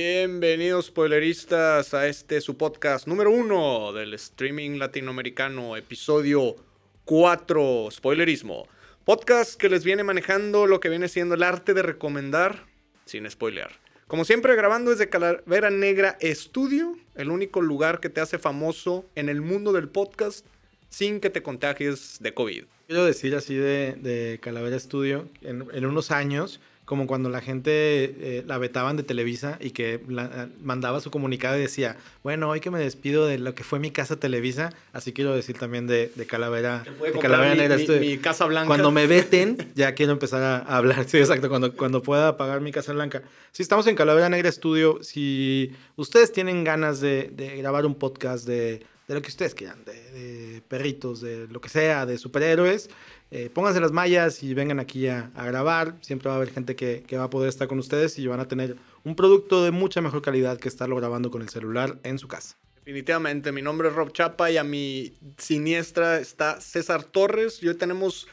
Bienvenidos spoileristas a este su podcast número uno del streaming latinoamericano, episodio 4, spoilerismo. Podcast que les viene manejando lo que viene siendo el arte de recomendar sin spoilear. Como siempre, grabando desde Calavera Negra Estudio, el único lugar que te hace famoso en el mundo del podcast sin que te contagies de COVID. Quiero decir así de, de Calavera Studio, en, en, unos años, como cuando la gente eh, la vetaban de Televisa y que la, mandaba su comunicado y decía, bueno, hoy que me despido de lo que fue mi casa Televisa, así quiero decir también de, de Calavera, de Calavera mi, Negra mi, casa blanca. Cuando me veten, ya quiero empezar a, a hablar, sí, exacto, cuando, cuando pueda pagar mi casa blanca. Si estamos en Calavera Negra Studio, si ustedes tienen ganas de, de grabar un podcast de de lo que ustedes quieran, de, de, perritos, de lo que sea, de superhéroes. Eh, pónganse las mallas y vengan aquí a, a, grabar. Siempre va a haber gente que, que, va a poder estar con ustedes y van a tener un producto de mucha mejor calidad que estarlo grabando con el celular en su casa. Definitivamente, mi nombre es Rob Chapa y a mi siniestra está César Torres. Y hoy tenemos...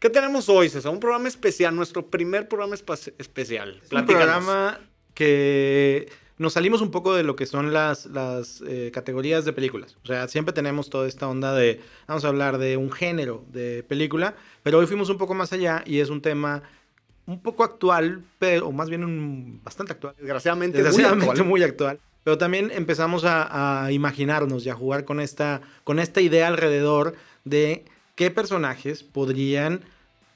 ¿Qué tenemos hoy, César? Un programa especial, nuestro primer programa especial. Es un programa que nos salimos un poco de lo que son las, las eh, categorías de películas. O sea, siempre tenemos toda esta onda de, vamos a hablar de un género de película, pero hoy fuimos un poco más allá y es un tema un poco actual, pero o más bien un, bastante actual. Desgraciadamente, Desgraciadamente muy actual. Muy actual. Pero también empezamos a, a, imaginarnos y a jugar con esta, con esta idea alrededor de qué personajes podrían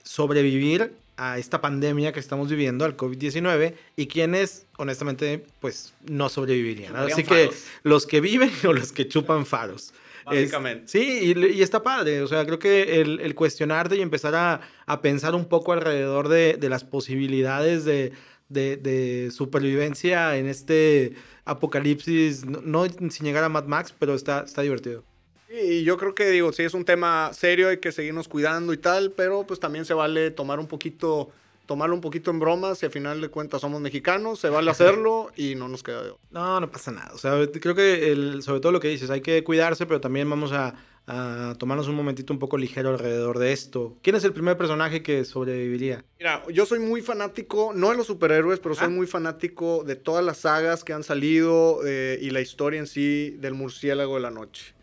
sobrevivir a esta pandemia que estamos viviendo, al COVID-19, y quienes, honestamente, pues no sobrevivirían. Así que los que viven o los que chupan faros. Básicamente. Es, sí, y, y, está padre. O sea, creo que el, el cuestionarte y empezar a, a, pensar un poco alrededor de, de las posibilidades de, de, de, supervivencia en este apocalipsis, no, no, sin llegar a Mad Max, pero está, está divertido. Y yo creo que, digo, sí es un tema serio, hay que seguirnos cuidando y tal, pero pues también se vale tomar un poquito, tomarlo un poquito en bromas y al final de cuentas somos mexicanos, se vale hacerlo y no nos queda de otro. No, no pasa nada. O sea, creo que el, sobre todo lo que dices, hay que cuidarse, pero también vamos a, a tomarnos un momentito un poco ligero alrededor de esto. ¿Quién es el primer personaje que sobreviviría? Mira, yo soy muy fanático, no de los superhéroes, pero soy ah. muy fanático de todas las sagas que han salido eh, y la historia en sí del murciélago de la noche.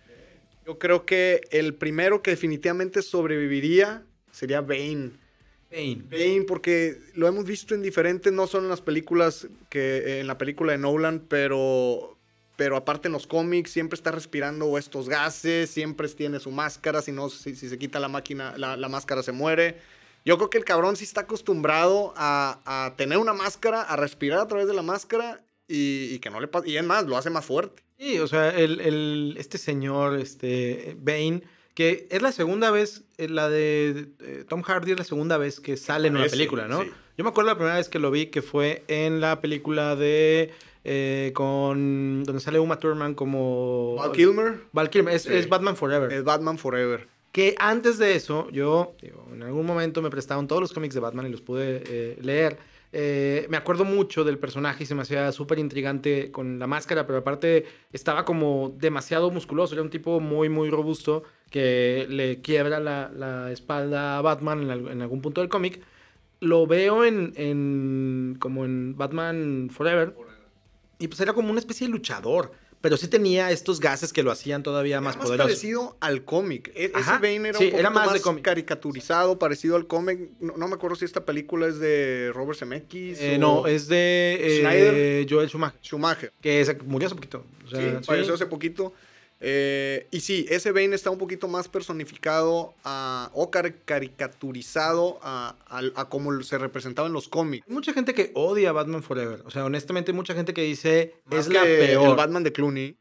Yo creo que el primero que definitivamente sobreviviría sería Bane. Bane. Bane, porque lo hemos visto en diferentes, no solo en las películas que en la película de Nolan, pero, pero aparte en los cómics siempre está respirando estos gases, siempre tiene su máscara, si no, si, si se quita la máquina, la, la, máscara se muere. Yo creo que el cabrón sí está acostumbrado a, a tener una máscara, a respirar a través de la máscara y, y que no le pasa. Y es más, lo hace más fuerte. Sí, o sea, el, el, este señor, este, Bane, que es la segunda vez, eh, la de eh, Tom Hardy es la segunda vez que sale en una película, ¿no? Sí. Yo me acuerdo la primera vez que lo vi, que fue en la película de... Eh, con donde sale Uma Thurman como Val Kilmer Val Kilmer es, sí. es, Batman Forever es Batman Forever que antes de eso yo digo, en algún momento me prestaron todos los cómics de Batman y los pude eh, leer eh, me acuerdo mucho del personaje y se me hacía súper intrigante con la máscara, pero aparte estaba como demasiado musculoso, era un tipo muy, muy robusto que le quiebra la, la espalda a Batman en, en, algún punto del cómic. Lo veo en, en, como en Batman Forever. Y pues era como una especie de luchador pero sí tenía estos gases que lo hacían todavía era más, más poderoso. parecido al cómic. E Ajá, Ese Bane era sí, un era más, más, de cómic. caricaturizado, parecido al cómic. No, no, me acuerdo si esta película es de Robert Zemeckis. Eh, no, es de eh, Joel Schumacher. Schumacher. Que murió hace poquito. O sea, sí, falleció hace poquito. Eh, y sí, ese Bane está un poquito más personificado a, o car caricaturizado a, a, a, como se representaba en los cómics. Hay mucha gente que odia a Batman Forever. O sea, honestamente, mucha gente que dice más es la peor. El Batman de Clooney.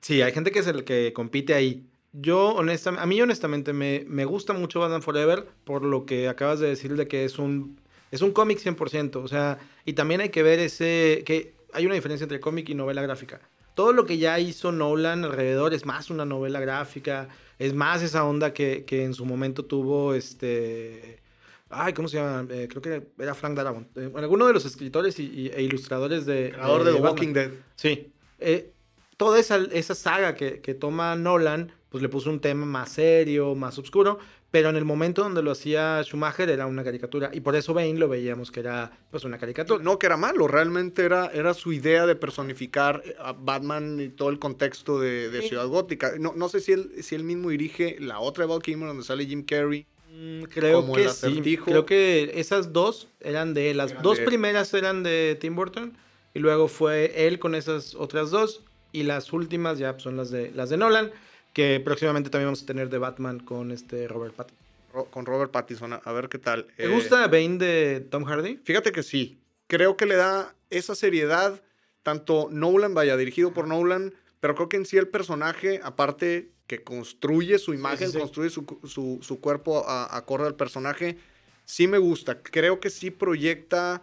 Sí, hay gente que es el que compite ahí. Yo, honestamente, a mí honestamente me, me gusta mucho Batman Forever por lo que acabas de decir de que es un, es un cómic 100%. O sea, y también hay que ver ese, que hay una diferencia entre cómic y novela gráfica. Todo lo que ya hizo Nolan alrededor es más una novela gráfica, es más esa onda que, que en su momento tuvo este... Ay, ¿cómo se llama? Eh, creo que era Frank Darabont. Eh, alguno de los escritores y, y, e ilustradores de... Creador de, de The Walking Dead. Sí. Eh, toda esa, esa saga que, que, toma Nolan pues le puso un tema más serio, más oscuro, pero en el momento donde lo hacía Schumacher era una caricatura y por eso Bane lo veíamos que era pues una caricatura. No, que era malo, realmente era, era su idea de personificar a Batman y todo el contexto de, de Ciudad Gótica. No, no sé si él, si él mismo dirige la otra de Val Kilmer donde sale Jim Carrey. Mm, creo que sí. Creo que esas dos eran de él. Las dos primeras eran de Tim Burton y luego fue él con esas otras dos y las últimas ya son las de las de Nolan que próximamente también vamos a tener de Batman con este Robert Pattinson. con Robert Pattinson, a ver qué tal. ¿Te gusta Bane de Tom Hardy? Fíjate que sí. Creo que le da esa seriedad, tanto Nolan, vaya, dirigido por Nolan, pero creo que en sí el personaje, aparte que construye su imagen, construye su, cuerpo a, acorde al personaje, sí me gusta. Creo que sí proyecta...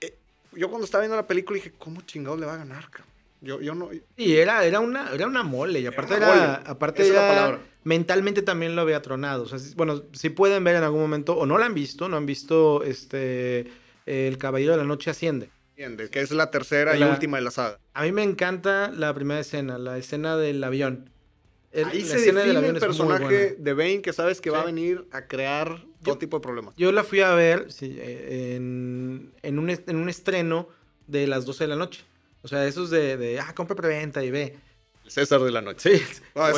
Eh, yo cuando estaba viendo la película dije, ¿cómo chingados le va a ganar, cabrón? Yo, yo no. Y era, era, una, era una mole. Y aparte era. Aparte era, mentalmente también lo había tronado. O sea, bueno, si pueden ver en algún momento, o no lo han visto, no han visto este. El Caballero de la Noche Asciende. Asciende, que es la tercera y última de la saga. A mí me encanta la primera escena, la escena del avión. Ahí se define el personaje de Bane que sabes que va a venir a crear todo tipo de problemas. Yo la fui a ver eh, en, en, un, en un estreno de las 12 de la noche. O sea, esos de, de ah, compra preventa y ve. El César de la noche. Sí.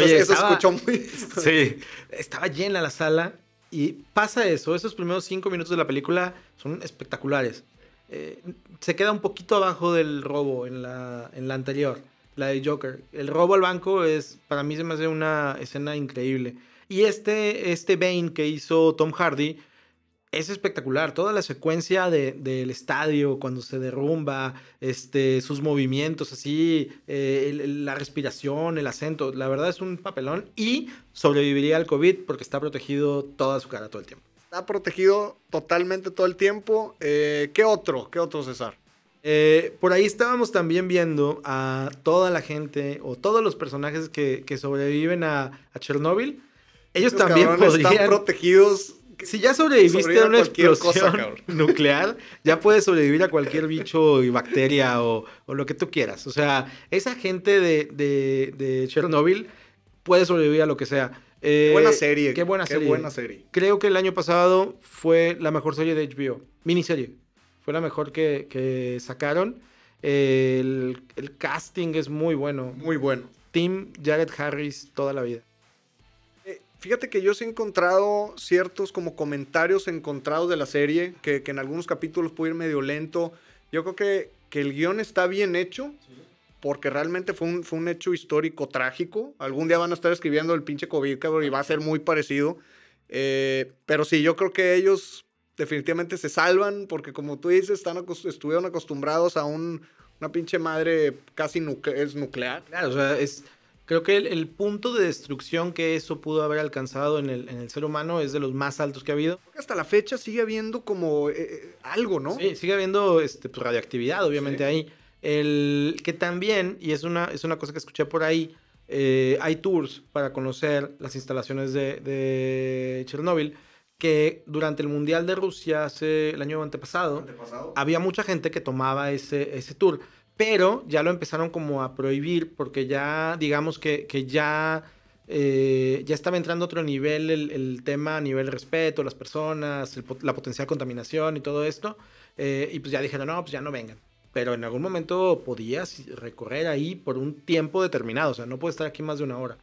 eso, escuchó muy. sí. Estaba llena la sala y pasa eso. Esos primeros cinco minutos de la película son espectaculares. Eh, se queda un poquito abajo del robo en la, en la anterior, la de Joker. El robo al banco es, para mí se me hace una escena increíble. Y este, este Bane que hizo Tom Hardy es espectacular. Toda la secuencia del estadio, cuando se derrumba, este, sus movimientos, así, eh, la respiración, el acento. La verdad es un papelón. Y sobreviviría al COVID porque está protegido toda su cara todo el tiempo. Está protegido totalmente todo el tiempo. Eh, ¿Qué otro? ¿Qué otro, César? Eh, por ahí estábamos también viendo a toda la gente o todos los personajes que, sobreviven a, a Chernobyl. Ellos también podrían... Están protegidos si ya sobreviviste a una explosión nuclear, ya puedes sobrevivir a cualquier bicho y bacteria o, lo que tú quieras. O sea, esa gente de, de, Chernobyl puede sobrevivir a lo que sea. qué buena serie. Qué buena serie. buena serie. Creo que el año pasado fue la mejor serie de HBO. Miniserie. Fue la mejor que, sacaron. El, el casting es muy bueno. Muy bueno. Tim Jared Harris toda la vida. Fíjate que yo sí he encontrado ciertos como comentarios encontrados de la serie, que, en algunos capítulos puede ir medio lento. Yo creo que, que el guion está bien hecho, porque realmente fue un, fue un hecho histórico trágico. Algún día van a estar escribiendo el pinche COVID, cabrón, y va a ser muy parecido. Eh, pero sí, yo creo que ellos definitivamente se salvan, porque como tú dices, están estuvieron acostumbrados a un, una pinche madre casi es nuclear. Claro, o sea, es Creo que el, punto de destrucción que eso pudo haber alcanzado en el, en el, ser humano es de los más altos que ha habido. Hasta la fecha sigue habiendo como eh, eh, algo, ¿no? Sí, sigue habiendo este, pues, radioactividad, obviamente, ahí. El, que también, y es una, es una cosa que escuché por ahí, eh, hay tours para conocer las instalaciones de, de Chernóbil que durante el Mundial de Rusia hace el año antepasado, ¿Antepasado? había mucha gente que tomaba ese, ese tour pero ya lo empezaron como a prohibir porque ya, digamos que, que ya, eh, ya estaba entrando a otro nivel el, tema a nivel respeto, las personas, la potencial contaminación y todo esto. Eh, y pues ya dijeron, no, pues ya no vengan. Pero en algún momento podías recorrer ahí por un tiempo determinado, o sea, no puedes estar aquí más de una hora.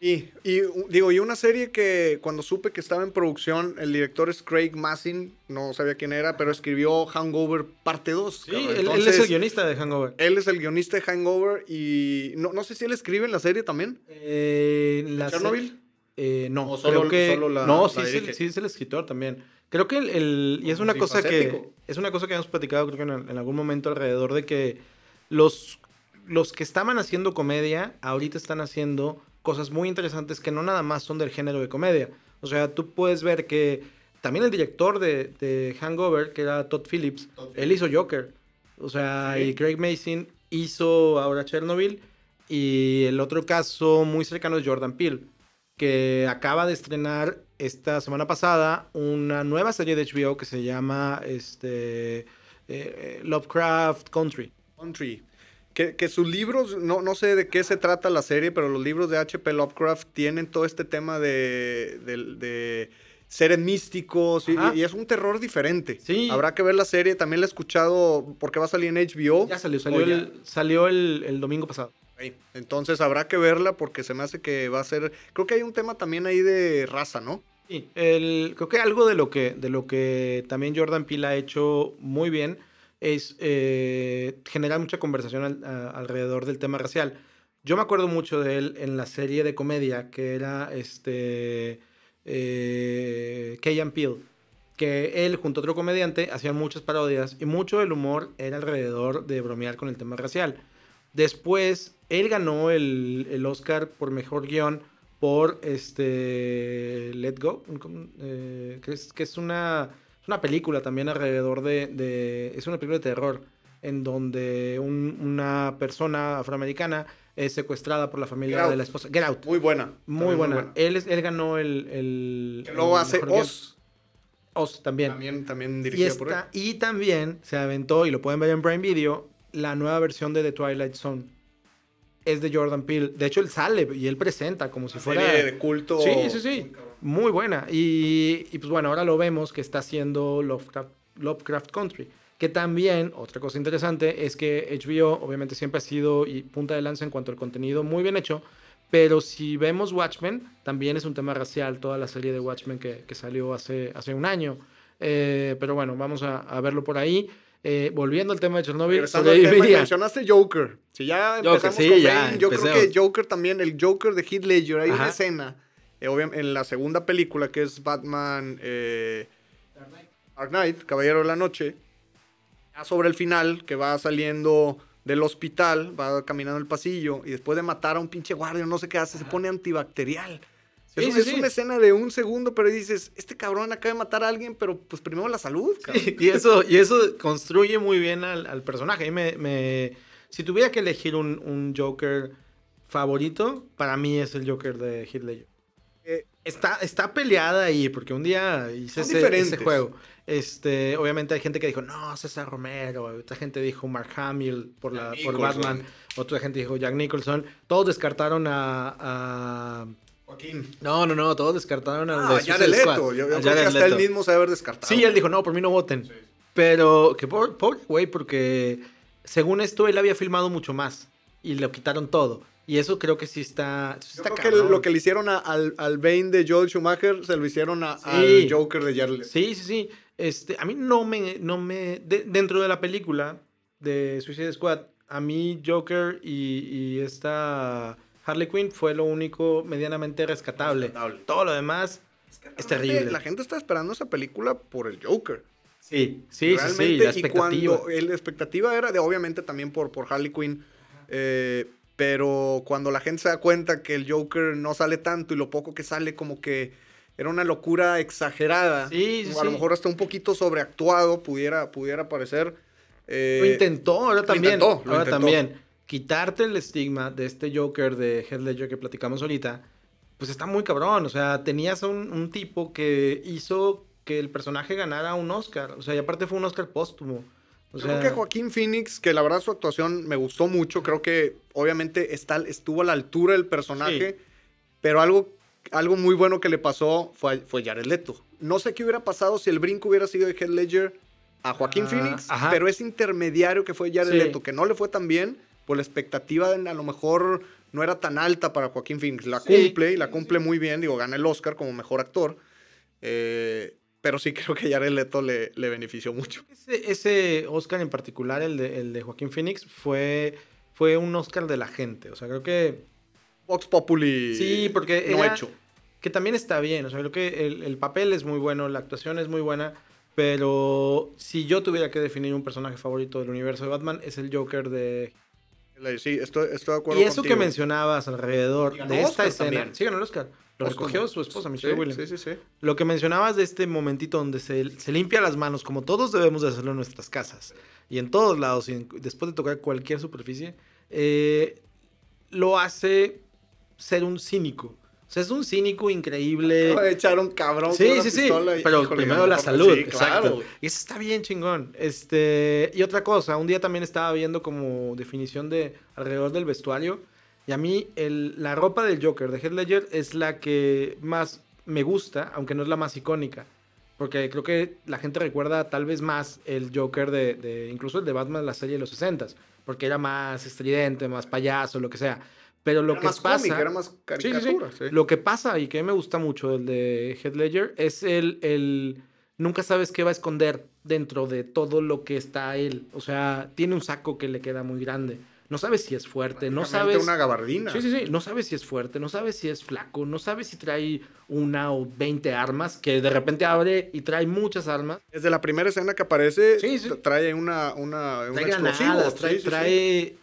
Y, y, digo, y una serie que cuando supe que estaba en producción, el director es Craig Massin, no sabía quién era, pero escribió Hangover parte 2. Sí, él, es el guionista de Hangover. Él es el guionista de Hangover y no, no sé si él escribe en la serie también. Eh, la ¿Chernobyl? Eh, no, solo, que, no, sí, sí, es el escritor también. Creo que el, y es una cosa que es una cosa que hemos platicado creo que en, en, algún momento alrededor de que los los que estaban haciendo comedia ahorita están haciendo cosas muy interesantes que no nada más son del género de comedia. O sea, tú puedes ver que también el director de, Hangover, que era Todd Phillips, él hizo Joker. O sea, y Craig Mason hizo ahora Chernobyl. Y el otro caso muy cercano es Jordan Peele, que acaba de estrenar esta semana pasada una nueva serie de HBO que se llama este, eh, Lovecraft Country. Country que, que sus libros, no, no sé de qué se trata la serie, pero los libros de H.P. Lovecraft tienen todo este tema de, de, de seres místicos y, es un terror diferente. Sí. Habrá que ver la serie, también la he escuchado porque va a salir en HBO. Ya salió, salió, ya. el, salió el, el domingo pasado. Entonces habrá que verla porque se me hace que va a ser, creo que hay un tema también ahí de raza, ¿no? Sí, el, creo que algo de lo que, de lo que también Jordan Peele ha hecho muy bien es eh, generar mucha conversación al- alrededor del tema racial. Yo me acuerdo mucho de él en la serie de comedia que era este eh, Key Peele, que él junto a otro comediante hacían muchas parodias y mucho del humor era alrededor de bromear con el tema racial. Después, él ganó el, el Oscar por mejor guion por este Let Go, eh, que, es, que es una, una película también alrededor de, de- Es una película de terror en donde un- una persona afroamericana es secuestrada por la familia de la esposa. Get Out. Muy buena. Muy buena. Él, es- él ganó el. el Que luego el hace. Oz, Oz también. también, también dirigida por él. y también se aventó, y lo pueden ver en Prime Video, la nueva versión de The Twilight Zone. Es de Jordan Peele. De hecho, él sale y él presenta como si fuera. Serie de culto. Sí, sí, sí. Muy buena. Y, y, pues bueno, ahora lo vemos que está haciendo Lovecraft, Lovecraft Country. Que también, otra cosa interesante, es que HBO obviamente siempre ha sido y punta de lanza en cuanto al contenido muy bien hecho. Pero si vemos Watchmen, también es un tema racial, toda la serie de Watchmen que, que salió hace, hace un año. Eh, pero bueno, vamos a, a verlo por ahí. Eh, volviendo al tema de Chernobyl, tema, mencionaste Joker. Si ya Joker, empezamos sí, con ya, Bane, yo creo que Joker también, el Joker de Heath Ledger, hay una Ajá. escena, eh, obvia- en la segunda película que es Batman eh, Dark Knight, Caballero de la Noche, ya sobre el final, que va saliendo del hospital, va caminando el pasillo, y después de matar a un pinche guardia, no sé qué hace, se pone antibacterial. Sí, es, sí, es sí. una escena de un segundo, pero dices, este cabrón acaba de matar a alguien, pero pues primero la salud, cabrón. y, eso, y eso construye muy bien al, al personaje. Y me, me- si tuviera que elegir un, un Joker favorito, para mí es el Joker de Heath Ledger. Eh, Está, está peleada ahí, porque un día hice ese, ese juego. Este, obviamente hay gente que dijo, no, César Romero. Otra gente dijo Mark Hamill por, la, Jack por Nicholson. Batman. Otra gente dijo Jack Nicholson. Todos descartaron a... a- Joaquín. No, no, no, todos descartaron al Ah, de Squad, Leto. Yo, creo que Jared hasta él mismo se haber descartado. Sí, él dijo, no, por mí no voten. Pero, que pobre güey, porque según esto él había filmado mucho más y lo quitaron todo. Y eso creo que sí está. Yo está creo que lo que le hicieron a- al, al Bane de Joel Schumacher se lo hicieron a- Sí. al Joker de Jared. Sí, sí, sí. Este, a mí no me. No me de- dentro de la película de Suicide Squad, a mí Joker y, y esta Harley Quinn fue lo único medianamente rescatable. Rescatable. Todo lo demás es terrible. La gente está esperando esa película por el Joker. Sí, sí, sí, Realmente, sí. La y expectativa. cuando el- la expectativa era de, obviamente, también por, por Harley Quinn. eh, pero cuando la gente se da cuenta que el Joker no sale tanto y lo poco que sale, como que era una locura exagerada. Sí, sí, o a lo mejor hasta un poquito sobreactuado pudiera, pudiera parecer. eh, Lo intentó, ahora también. intentó, lo ahora intentó. también. Quitarte el estigma de este Joker de Heath Ledger que platicamos ahorita, pues está muy cabrón. O sea, tenías un, un tipo que hizo que el personaje ganara un Oscar. O sea, y aparte fue un Oscar póstumo. O Yo sea, creo que Joaquín Phoenix, que la verdad su actuación me gustó mucho, creo que obviamente está, estuvo a la altura del personaje, pero algo, algo muy bueno que le pasó fue, fue Jared Leto. No sé qué hubiera pasado si el brinco hubiera sido de Heath Ledger a Joaquín Ah, Phoenix, ajá. pero ese intermediario que fue Jared Sí. Leto, que no le fue tan bien, pues la expectativa de- a lo mejor no era tan alta para Joaquín Phoenix. La Sí. cumple y la cumple muy bien, digo, gana el Oscar como mejor actor. eh, pero sí creo que Jared Leto le, le benefició mucho. ese, ese Oscar en particular, el de, el de Joaquín Phoenix, fue, fue un Oscar de la gente. O sea, creo que Vox Populi Sí, porque no era- hecho. que también está bien. O sea, creo que el, el papel es muy bueno, la actuación es muy buena. Pero si yo tuviera que definir un personaje favorito del universo de Batman, es el Joker de. Sí, estoy, estoy de acuerdo Y eso contigo. que mencionabas alrededor ganó de esta Oscar escena. también. Sí, ganó el Oscar. Lo Póstumo. recogió su esposa, Sí, Michelle Williams. sí, sí, sí. Lo que mencionabas de este momentito donde se, se limpia las manos, como todos debemos de hacerlo en nuestras casas y en todos lados, y en- después de tocar cualquier superficie, eh, lo hace ser un cínico. O sea, es un cínico increíble. Acaba de echar un cabrón Sí, con una sí, sí. y- Pero híjole, primero la salud. sí, exacto. claro. Y eso está bien chingón. Este, y otra cosa, un día también estaba viendo como definición de alrededor del vestuario. Y a mí el- la ropa del Joker de Heath Ledger es la que más me gusta, aunque no es la más icónica. Porque creo que la gente recuerda tal vez más el Joker de, de- incluso el de Batman de la serie de los 60s. Porque era más estridente, más payaso, lo que sea. Pero lo Era que más pasa... cómic, era más Sí, sí, sí. caricatura. sí. Lo que pasa y que me gusta mucho del de Heath Ledger es el, el nunca sabes qué va a esconder dentro de todo lo que está él. O sea, tiene un saco que le queda muy grande. No sabes si es fuerte, no sabes. una gabardina. Sí, sí, sí. No sabes si es fuerte, no sabes si es flaco, no sabes si trae una o 20 armas, que de repente abre y trae muchas armas. Desde la primera escena que aparece, Sí, sí. trae una, una, un Trae explosivo. sí. trae-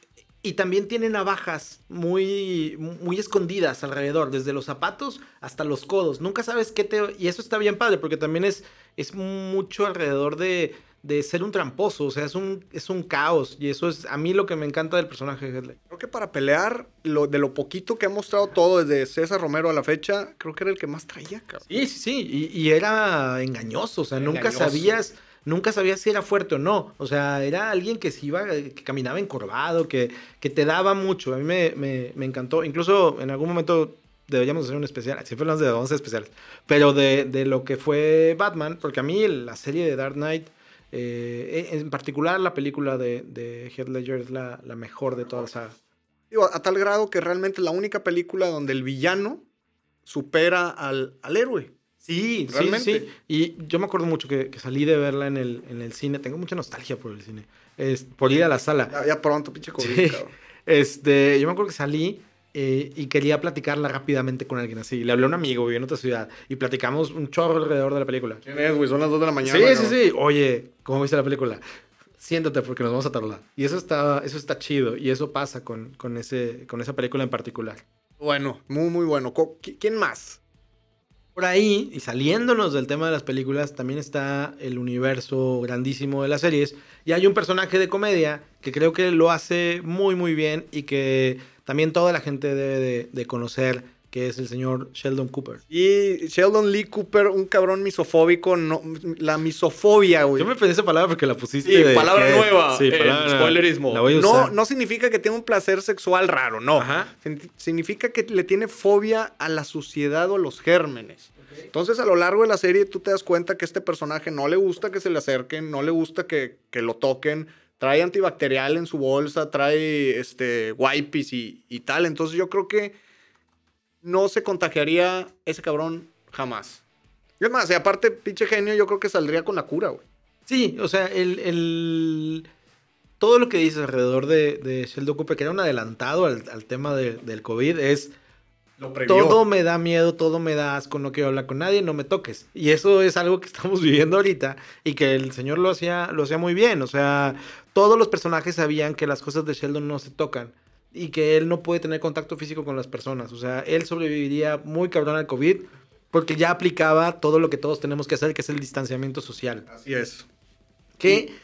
Y también tiene navajas muy, muy escondidas alrededor, desde los zapatos hasta los codos. Nunca sabes qué te... Y eso está bien padre, porque también es, es mucho alrededor de, de ser un tramposo. O sea, es un, es un caos. Y eso es a mí lo que me encanta del personaje de Headley. Creo que para pelear, lo, de lo poquito que ha mostrado todo desde César Romero a la fecha, creo que era el que más traía, cabrón. Sí, sí, sí. Y, y era engañoso. O sea, nunca sabías... Nunca sabías si era fuerte o no. O sea, era alguien que se iba, que caminaba encorvado, que, que te daba mucho. A mí me, me, encantó. Incluso en algún momento deberíamos hacer un especial. Siempre hablamos de 11 especiales. Pero de, de lo que fue Batman, porque a mí la serie de Dark Knight, eh, en particular la película de, de Heath Ledger es la, la mejor de toda la saga. A tal grado que realmente la única película donde el villano supera al, al héroe. Sí, Realmente. sí, sí. Y yo me acuerdo mucho que, que salí de verla en el, en el cine. Tengo mucha nostalgia por el cine. Es, por ir a la sala. Ya, ya pronto, pinche COVID, Sí. cabrón. Este, yo me acuerdo que salí eh, y quería platicarla rápidamente con alguien así. Le hablé a un amigo, vive en otra ciudad, y platicamos un chorro alrededor de la película. ¿Quién es, güey? Son las 2 de la mañana. sí, sí, sí. Oye, ¿cómo viste la película? Siéntate porque nos vamos a tardar. Y eso está, eso está chido. Y eso pasa con, con, ese, con esa película en particular. Bueno, muy, muy bueno. ¿Quién más? Por ahí, y saliéndonos del tema de las películas, también está el universo grandísimo de las series. Y hay un personaje de comedia que creo que lo hace muy, muy bien y que también toda la gente debe de, de conocer, que es el señor Sheldon Cooper. Y Sheldon Lee Cooper, un cabrón misofóbico. No, la misofobia, güey. Yo me pedí esa palabra porque la pusiste. Sí, de- palabra que- nueva. Sí, palabra nueva. spoilerismo. La voy a no, usar. no significa que tenga un placer sexual raro, no. Ajá. Significa que le tiene fobia a la suciedad o a los gérmenes. Entonces, a lo largo de la serie, tú te das cuenta que este personaje no le gusta que se le acerquen, no le gusta que, que lo toquen. Trae antibacterial en su bolsa, trae este, wipes y, y tal. Entonces, yo creo que no se contagiaría ese cabrón jamás. Y es más, y aparte, pinche genio, yo creo que saldría con la cura, güey. Sí, o sea, el, el- todo lo que dices alrededor de, de Sheldon Cooper, que era un adelantado al, al tema de- del COVID, es Lo todo me da miedo, todo me da asco, no quiero hablar con nadie, no me toques. Y eso es algo que estamos viviendo ahorita y que el señor lo hacía, lo hacía muy bien. O sea, todos los personajes sabían que las cosas de Sheldon no se tocan y que él no puede tener contacto físico con las personas. O sea, él sobreviviría muy cabrón al COVID porque ya aplicaba todo lo que todos tenemos que hacer, que es el distanciamiento social. Así es. Que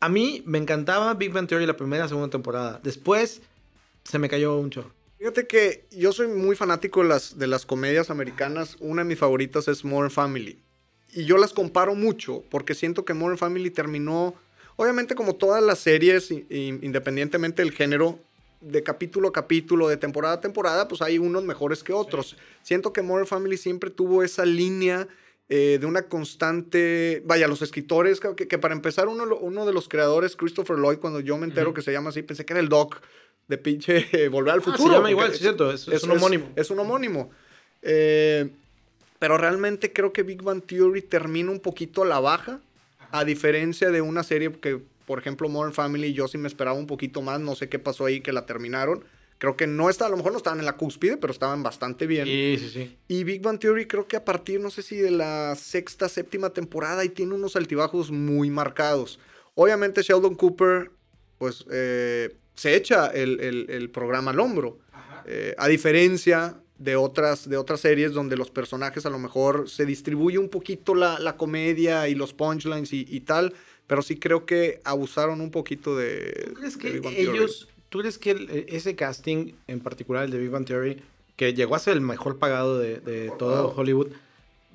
a mí me encantaba Big Bang Theory la primera y segunda temporada. Después se me cayó un chorro. Fíjate que yo soy muy fanático de las, de las comedias americanas. Una de mis favoritas es Modern Family. Y yo las comparo mucho porque siento que Modern Family terminó, obviamente como todas las series, independientemente del género, de capítulo a capítulo, de temporada a temporada, pues hay unos mejores que otros. Siento que Modern Family siempre tuvo esa línea eh, de una constante, vaya, los escritores, que, que para empezar uno, uno de los creadores, Christopher Lloyd, cuando yo me entero que se llama así, pensé que era el Doc de pinche eh, Volver al Ah, Futuro. se llama igual, sí, cierto, es- es un homónimo. Es, un homónimo. Eh, pero realmente creo que Big Bang Theory termina un poquito a la baja, a diferencia de una serie que, por ejemplo, Modern Family, yo sí me esperaba un poquito más, no sé qué pasó ahí que la terminaron. Creo que no está, a lo mejor no estaban en la cúspide, pero estaban bastante bien. Sí, sí, sí. Y Big Bang Theory creo que a partir, no sé si de la sexta, séptima temporada y tiene unos altibajos muy marcados. Obviamente Sheldon Cooper, pues, eh, se echa el, el- el programa al hombro. Eh, a diferencia de otras, de otras series donde los personajes a lo mejor se distribuye un poquito la, la comedia y los punchlines y, y tal, pero sí creo que abusaron un poquito de... ¿Tú crees de que Big Bang Theory. ellos, tú crees que el- ese casting en particular, el de Big Bang Theory, que llegó a ser el mejor pagado de, de todo Hollywood,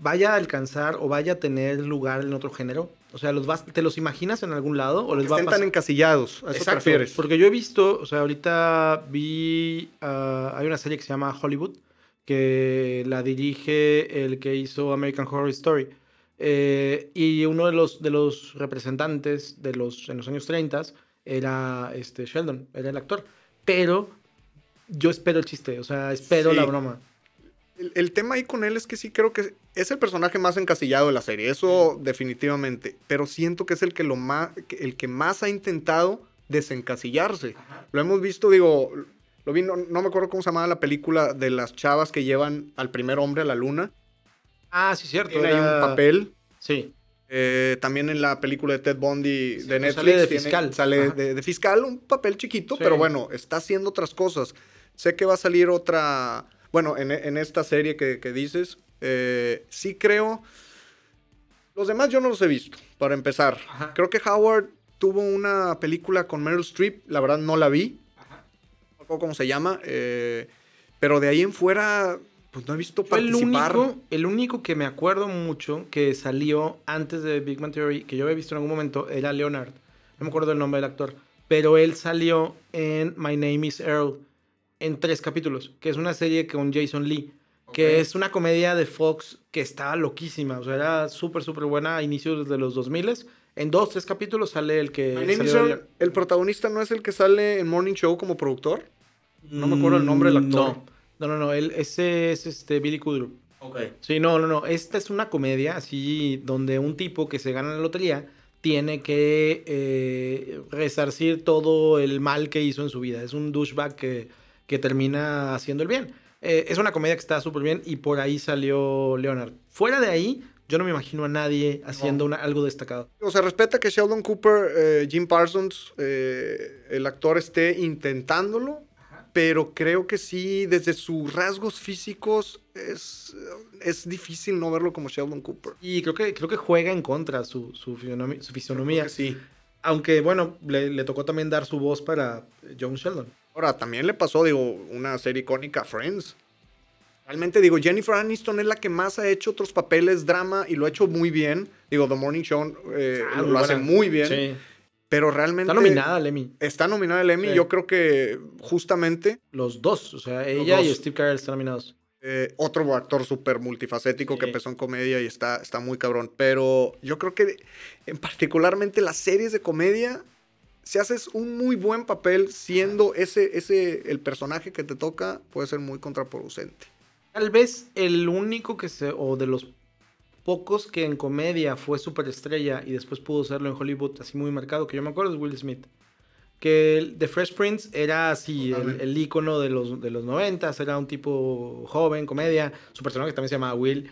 vaya a alcanzar o vaya a tener lugar en otro género? O sea, ¿los vas, ¿te los imaginas en algún lado o les va a pasar? tan encasillados. ¿A eso te Exacto, refieres? Porque yo he visto, o sea, ahorita vi, ah, hay una serie que se llama Hollywood, que la dirige el que hizo American Horror Story. Eh, y uno de los, de los representantes de los, en los años 30 era este Sheldon, era el actor. Pero yo espero el chiste, o sea, espero Sí. la broma. El, el tema ahí con él es que sí creo que es el personaje más encasillado de la serie, eso definitivamente. Pero siento que es el que, lo más, el que más ha intentado desencasillarse. Lo hemos visto, digo, lo vi, no, no me acuerdo cómo se llamaba la película de las chavas que llevan al primer hombre a la luna. Ah, sí, cierto. Tiene ahí un papel. Sí. Eh, también en la película de Ted Bundy Sí, de Netflix. sale de tiene- fiscal. Sale Ajá. de, de fiscal, un papel chiquito, Sí. pero bueno, está haciendo otras cosas. Sé que va a salir otra. Bueno, en, en esta serie que, que dices, eh, sí creo. Los demás yo no los he visto, para empezar. Ajá. Creo que Howard tuvo una película con Meryl Streep, la verdad no la vi. No me acuerdo cómo se llama. eh, pero de ahí en fuera, pues no he visto Fue el participar. único, el único que me acuerdo mucho que salió antes de Big Man Theory, que yo había visto en algún momento, era Leonard. No me acuerdo el nombre del actor. Pero él salió en My Name is Earl en tres capítulos, que es una serie con Jason Lee, que es una comedia de Fox que estaba loquísima. O sea, era súper, súper buena a inicios de los 2000 En dos, tres capítulos sale el que... My Name is salió Earl, el protagonista no es el que sale en Morning Show como productor. No me acuerdo el nombre del actor. No, no, no, no, él, ese es este Billy Kudrup. Ok. Sí, no, no, no. Esta es una comedia así donde un tipo que se gana la lotería tiene que eh, resarcir todo el mal que hizo en su vida. Es un douchebag que, que termina haciendo el bien. Eh, es una comedia que está súper bien y por ahí salió Leonard. Fuera de ahí, yo no me imagino a nadie haciendo una- algo destacado. O sea, respeta que Sheldon Cooper, eh, Jim Parsons, eh, el actor esté intentándolo, pero creo que sí, desde sus rasgos físicos, es, es difícil no verlo como Sheldon Cooper. Y creo que, creo que juega en contra su, su, que sí. Aunque, bueno, le, le tocó también dar su voz para John Sheldon. Ahora, también le pasó, digo, una serie icónica, Friends. Realmente, digo, Jennifer Aniston es la que más ha hecho otros papeles, drama, y lo ha hecho muy bien. Digo, The Morning Show eh, Ah, lo muy hace muy bien, Sí. Pero realmente... Está nominada al Emmy. Está nominada el Emmy. Sí. Yo creo que justamente Los dos, o sea, ella y. Steve Carell están nominados. eh, otro actor súper multifacético que empezó en comedia y está, está muy cabrón. Pero yo creo que en particularmente las series de comedia, si haces un muy buen papel siendo ese, ese el personaje que te toca, puede ser muy contraproducente. Tal vez el único que se, o de los pocos que en comedia fue superestrella y después pudo serlo en Hollywood así muy marcado, que yo me acuerdo es Will Smith. Que The Fresh Prince era así, el, el ícono de los, de los noventas, era un tipo joven, comedia, su personaje también se llamaba Will.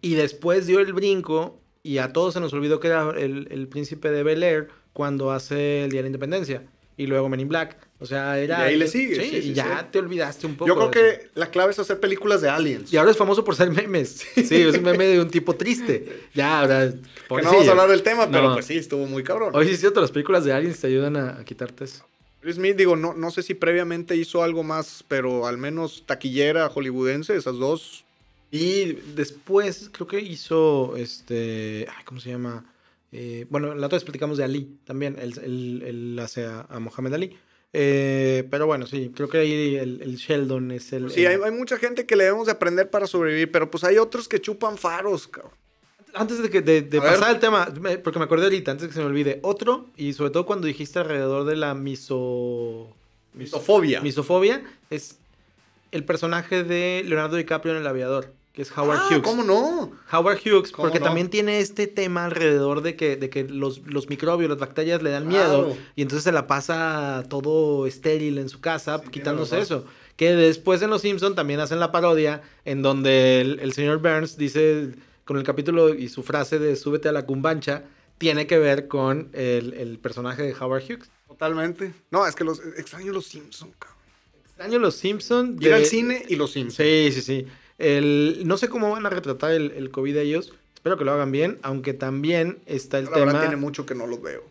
Y después dio el brinco y a todos se nos olvidó que era el, el príncipe de Bel Air cuando hace el Día de la Independencia. Y luego Men in Black. O sea, era... Y ahí le sigue, Sí, sí, sí, y ya te olvidaste un poco. Yo creo que la clave es hacer películas de aliens. Y ahora es famoso por ser memes. Sí, es un meme de un tipo triste. Ya, ahora... que no vamos a hablar del tema, pero No. pues sí, estuvo muy cabrón. Hoy sí cierto, las películas de aliens te ayudan a, a quitarte eso. Will Smith, digo, no, no sé si previamente hizo algo más, pero al menos taquillera hollywoodense, esas dos. Y después creo que hizo este. ay, ¿Cómo se llama? Eh, bueno, la otra vez platicamos de Ali también. Él, él- él hace a, a Mohamed Ali. Eh, pero bueno, sí, creo que ahí el, el Sheldon es el. Sí, el- hay, hay mucha gente que le debemos de aprender para sobrevivir, pero pues hay otros que chupan faros, cabrón. Antes de, que, de, pasar al tema, porque me acordé ahorita, antes de que se me olvide, otro, y sobre todo cuando dijiste alrededor de la miso. Misofobia. misofobia, es el personaje de Leonardo DiCaprio en El Aviador, que es Howard ah, Hughes. ¿cómo no? Howard Hughes, ¿Cómo porque no? también tiene este tema alrededor de que, de que los, los microbios, las bacterias le dan Claro. miedo y entonces se la pasa todo estéril en su casa, Sí, quitándose eso. Que después en Los Simpson también hacen la parodia en donde el, el señor Burns dice con el capítulo y su frase de súbete a la cumbancha tiene que ver con el, el personaje de Howard Hughes. Totalmente. No, es que los extraño los Simpsons, cabrón. Extraño Los Simpson. Ir al de- cine y los Simpsons. Sí, sí, sí. El, no sé cómo van a retratar el, el COVID de ellos. Espero que lo hagan bien, aunque también está el La verdad tema. tiene mucho que no los veo.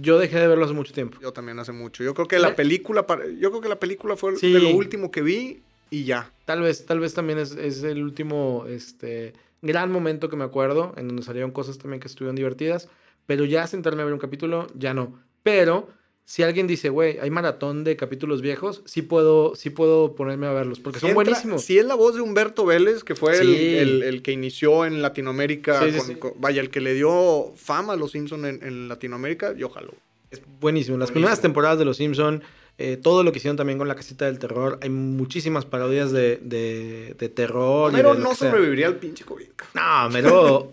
Yo dejé de verlo hace mucho tiempo. Yo también hace mucho. Yo creo que la película, para- yo creo que la película fue Sí. de lo último que vi y ya. Tal vez, tal vez también es, es el último este, gran momento que me acuerdo, en donde salieron cosas también que estuvieron divertidas, pero ya sentarme a ver un capítulo, ya no. Pero si alguien dice, güey, hay maratón de capítulos viejos, sí puedo, sí puedo ponerme a verlos, porque Si son entra- buenísimos. Si es la voz de Humberto Vélez, que fue el, Sí. el- el que inició en Latinoamérica, Sí, sí, con- sí. con- vaya, el que le dio fama a los Simpsons en, en Latinoamérica, yo jalo. Es buenísimo. Las Buenísimo. primeras temporadas de Los Simpson, eh, todo lo que hicieron también con la casita del terror, hay muchísimas parodias de, de, de terror. y Pero de no sobreviviría al pinche COVID. No, pero.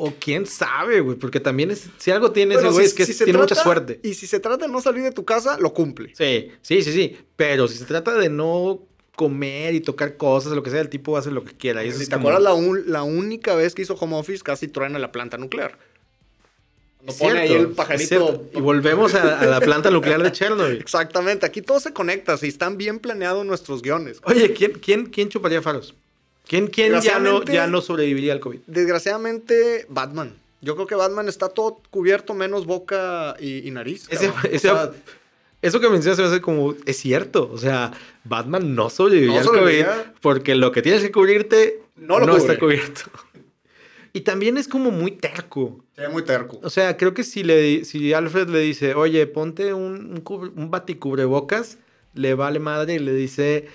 O quién sabe, güey, porque también es. Si algo tiene ese güey si- es que si tiene mucha suerte. Y si se trata de no salir de tu casa, lo cumple. Sí, sí, sí, sí. Pero si se trata de no comer y tocar cosas, lo que sea, el tipo hace lo que quiera. Y si te como- acuerdas, la, un- la única vez que hizo home office casi truena la planta nuclear. Es pone ahí el pajarito. Y volvemos a, a la planta nuclear de Chernobyl. Exactamente, aquí todo se conecta, si están bien planeados nuestros guiones. Oye, ¿quién, quién, quién chuparía faros? ¿Quién, quién ya, no, ya no sobreviviría al COVID? Desgraciadamente, Batman. Yo creo que Batman está todo cubierto menos boca y, y nariz. Ese- cabrón. O ese- sea, Eso que mencionas se me hace como, es cierto, o sea, Batman no sobreviviría No al COVID porque lo que tienes que cubrirte No no, lo está cubierto. Y también es como muy terco. ve muy terco. O sea, creo que si, le, si Alfred le dice, oye, ponte un, un, cubre- un baticubrebocas, le vale madre y le dice,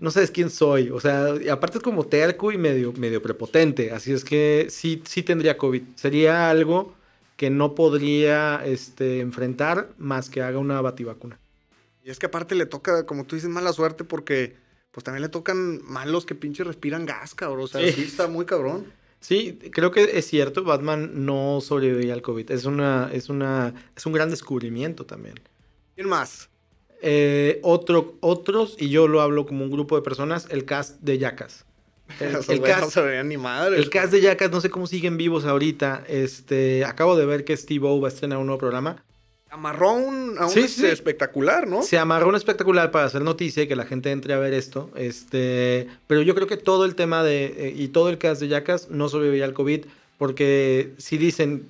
no sabes quién soy. O sea, aparte es como terco y medio, medio prepotente. Así es que sí, sí tendría COVID. Sería algo que no podría este, enfrentar más que haga una bativacuna. Y es que aparte le toca, como tú dices, mala suerte porque pues también le tocan malos que pinche respiran gas, cabrón. O sea, Sí. sí, está muy cabrón. Sí, creo que es cierto, Batman no sobreviviría al COVID. Es, una, es, una, es un gran descubrimiento también. ¿Quién más? Eh, otro, otros, y yo lo hablo como un grupo de personas, el cast de Yacas. El, el cast, ni madres. el cast de Yacas, no sé cómo siguen vivos ahorita. Este, acabo de ver que Steve O va a estrenar un nuevo programa. Amarró un, a un Sí, este, sí. espectacular, ¿no? Se amarró un espectacular para hacer noticia y que la gente entre a ver esto. Este, pero yo creo que todo el tema de eh, y todo el cast de Yacas no sobreviviría al COVID porque si dicen,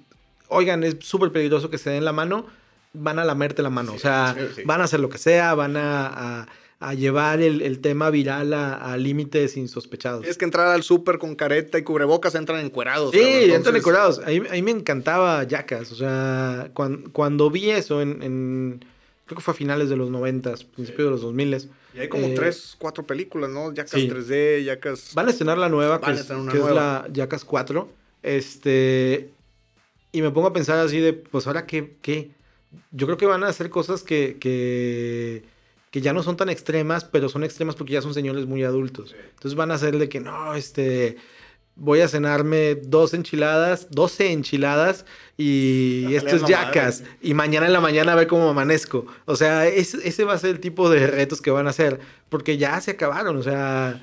oigan, es súper peligroso que se den la mano, van a lamerte la mano. Sí, o sea, sí, sí. van a hacer lo que sea, van a, a- a llevar el, el tema viral a, a límites insospechados. Tienes que entrar al súper con careta y cubrebocas, entran encuerados. Sí, entran Entonces, decorados. A mí, a mí me encantaba Yacas. O sea, cuan- cuando, vi eso en, en- Creo que fue a finales de los 90, principios de los 2000. Y hay como eh, tres, cuatro películas, ¿no? Yacas sí. 3D, Yacas... Van a estrenar la nueva, Van a que, es, estrenar una que es nueva. la Jackass 4. Este. Y me pongo a pensar así de, pues ahora qué, qué. Yo creo que van a hacer cosas que, que, que ya no son tan extremas, pero son extremas porque ya son señores muy adultos. Entonces van a hacer de que no, este. Voy a cenarme dos enchiladas, 12 enchiladas y esto salían es la Jackass. madre. Y mañana en la mañana a ver cómo amanezco. O sea, ese, ese va a ser el tipo de retos que van a hacer. Porque ya se acabaron. O sea,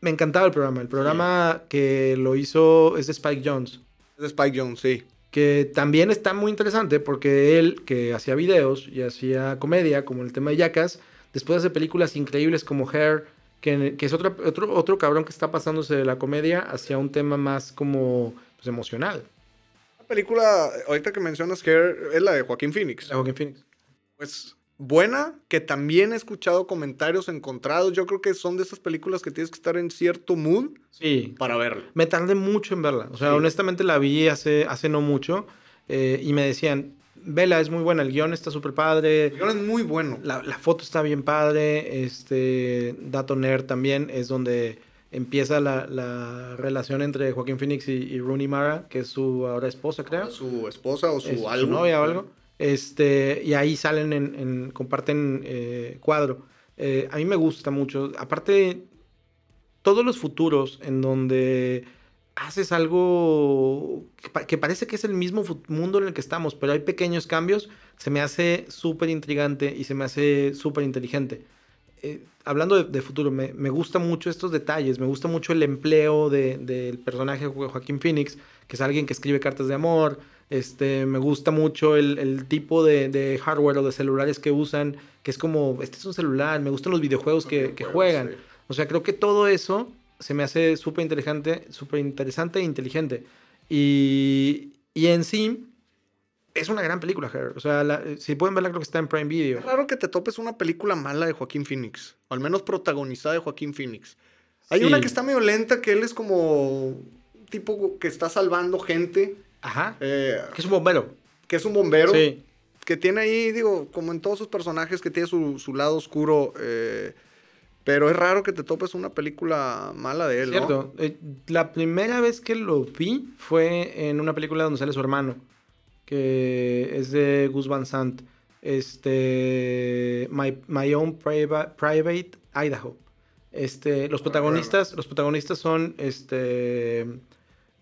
me encantaba el programa. El programa que lo hizo es de Spike Jones. Es de Spike Jones, sí. Que también está muy interesante porque él, que hacía videos y hacía comedia, como el tema de Jackass, después hace películas increíbles como Hair, que, que es otro, otro, otro cabrón que está pasándose de la comedia hacia un tema más como pues, emocional. La película, ahorita que mencionas Hair, es la de Joaquín Phoenix. La Joaquin Phoenix. Pues buena, que también he escuchado comentarios encontrados. Yo creo que son de esas películas que tienes que estar en cierto mood Sí, para verla. Me tardé mucho en verla. O sea, Sí. honestamente la vi hace, hace no mucho. eh, y me decían, vela, es muy buena, el guion está súper padre. El guion es muy bueno. La, la foto está bien padre. Este, Dato Nerd también es donde empieza la, la relación entre Joaquín Phoenix y, y Rooney Mara, que es su ahora esposa, creo. Su esposa o su Es su algo. novia o algo. Este, y ahí salen en, en- comparten eh, cuadro. Eh, a mí me gusta mucho. Aparte, todos los futuros en donde haces algo que, pa- que parece que es el mismo mundo en el que estamos, pero hay pequeños cambios, se me hace súper intrigante y se me hace súper inteligente. Eh, hablando de, de futuro, me, me gusta mucho estos detalles, me gusta mucho el empleo de- del personaje de Jo- Joaquín Phoenix, que es alguien que escribe cartas de amor, este, me gusta mucho el, el tipo de, de hardware o de celulares que usan, que es como, este es un celular, me gustan los videojuegos que, que juegan. O sea, creo que todo eso se me hace súper inteligente, súper interesante e inteligente. Y, y en sí, es una gran película, Her. O sea, la- si pueden verla, creo que está en Prime Video. Es raro que te topes una película mala de Joaquín Phoenix. O al menos protagonizada de Joaquín Phoenix. Hay Sí. una que está medio lenta, que él es como un tipo que está salvando gente, Ajá. eh, Que es un bombero. que es un bombero, Sí. que tiene ahí, digo, como en todos sus personajes, que tiene su, su lado oscuro. eh, pero es raro que te topes una película mala de él, ¿no? Cierto. Eh, la primera vez que lo vi fue en una película donde sale su hermano, que es de Gus Van Sant. Este. My, My Own Private, Private Idaho. Este, los protagonistas, los protagonistas son este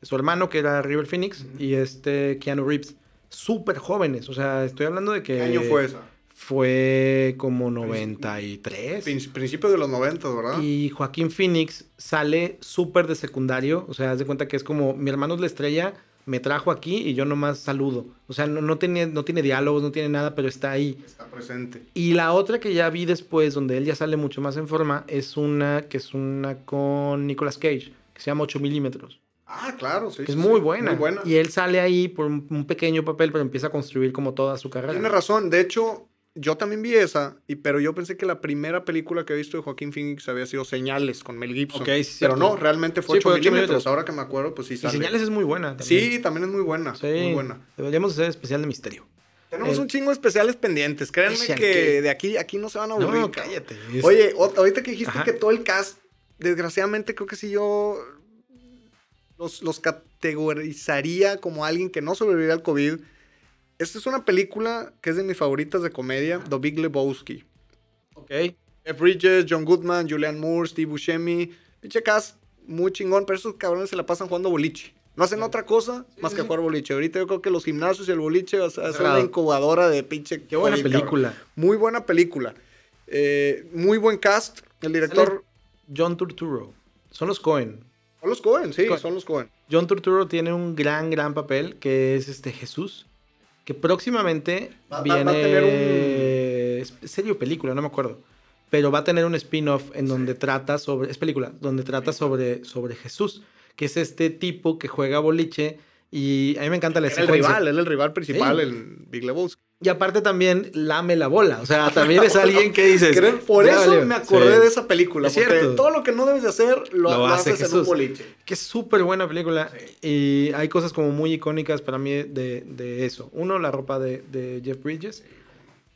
su hermano que era River Phoenix y este Keanu Reeves. Súper jóvenes, o sea, estoy hablando de que ¿Qué año fue esa? fue como 93. Prin- Principios de los 90, ¿verdad? Y Joaquín Phoenix sale súper de secundario. O sea, haz de cuenta que es como mi hermano es la estrella, me trajo aquí y yo nomás saludo. O sea, no, no, tiene, no tiene diálogos, no tiene nada, pero está ahí. Está presente. Y la otra que ya vi después, donde él ya sale mucho más en forma, es una que es una con Nicolas Cage, que se llama 8 milímetros. Ah, claro, sí. es sí, muy buena. Muy buena. Y él sale ahí por un, pequeño papel, pero empieza a construir como toda su carrera. Tiene razón. De hecho, yo también vi esa, y, pero yo pensé que la primera película que he visto de Joaquín Phoenix había sido Señales con Mel Gibson. Ok, sí, pero no, realmente fue Sí, 8 fue ocho milímetros. milímetros. Ahora que me acuerdo, pues sí Y sale. Señales es muy buena. También. Sí, también es muy buena. Sí, Muy buena. Deberíamos hacer especial de misterio. Tenemos Eh, un chingo de especiales pendientes. Créanme que de aquí, aquí no se van a aburrir. No, cállate. Es- Oye, ahorita que dijiste Ajá. que todo el cast, desgraciadamente creo que sí yo los, los categorizaría como alguien que no sobreviviría al COVID. Esta es una película que es de mis favoritas de comedia, The Big Lebowski. Ok. Jeff Bridges, John Goodman, Julianne Moore, Steve Buscemi. Pinche cast muy chingón, pero esos cabrones se la pasan jugando boliche. No hacen otra cosa más que jugar boliche. Ahorita yo creo que los gimnasios y el boliche va a ser una incubadora de pinche. Qué buena cabrón. película. Muy buena película. Eh, muy buen cast. El director. John Turturro. Son los Cohen. Son los Cohen, sí, son los Cohen. John Turturro tiene un gran, gran papel que es este Jesús. Que próximamente Va- viene. va a tener Es serio película, no me acuerdo. Pero va a tener un spin-off en donde trata sobre. Es película, donde trata sobre, sobre Jesús. Que es este tipo que juega boliche. Y a mí me encanta la Era el secuencia. rival, él es el rival principal Sí. en Big Lebowski. Y aparte también lame la bola. O sea, también es alguien que dices. Por "Ya eso valió". me acordé Sí. de esa película. Es porque cierto. todo lo que no debes de hacer lo, Lo lo hace haces en un boliche. Que es súper buena película. Y hay cosas como muy icónicas para mí de, de eso. Uno, la ropa de, de Jeff Bridges.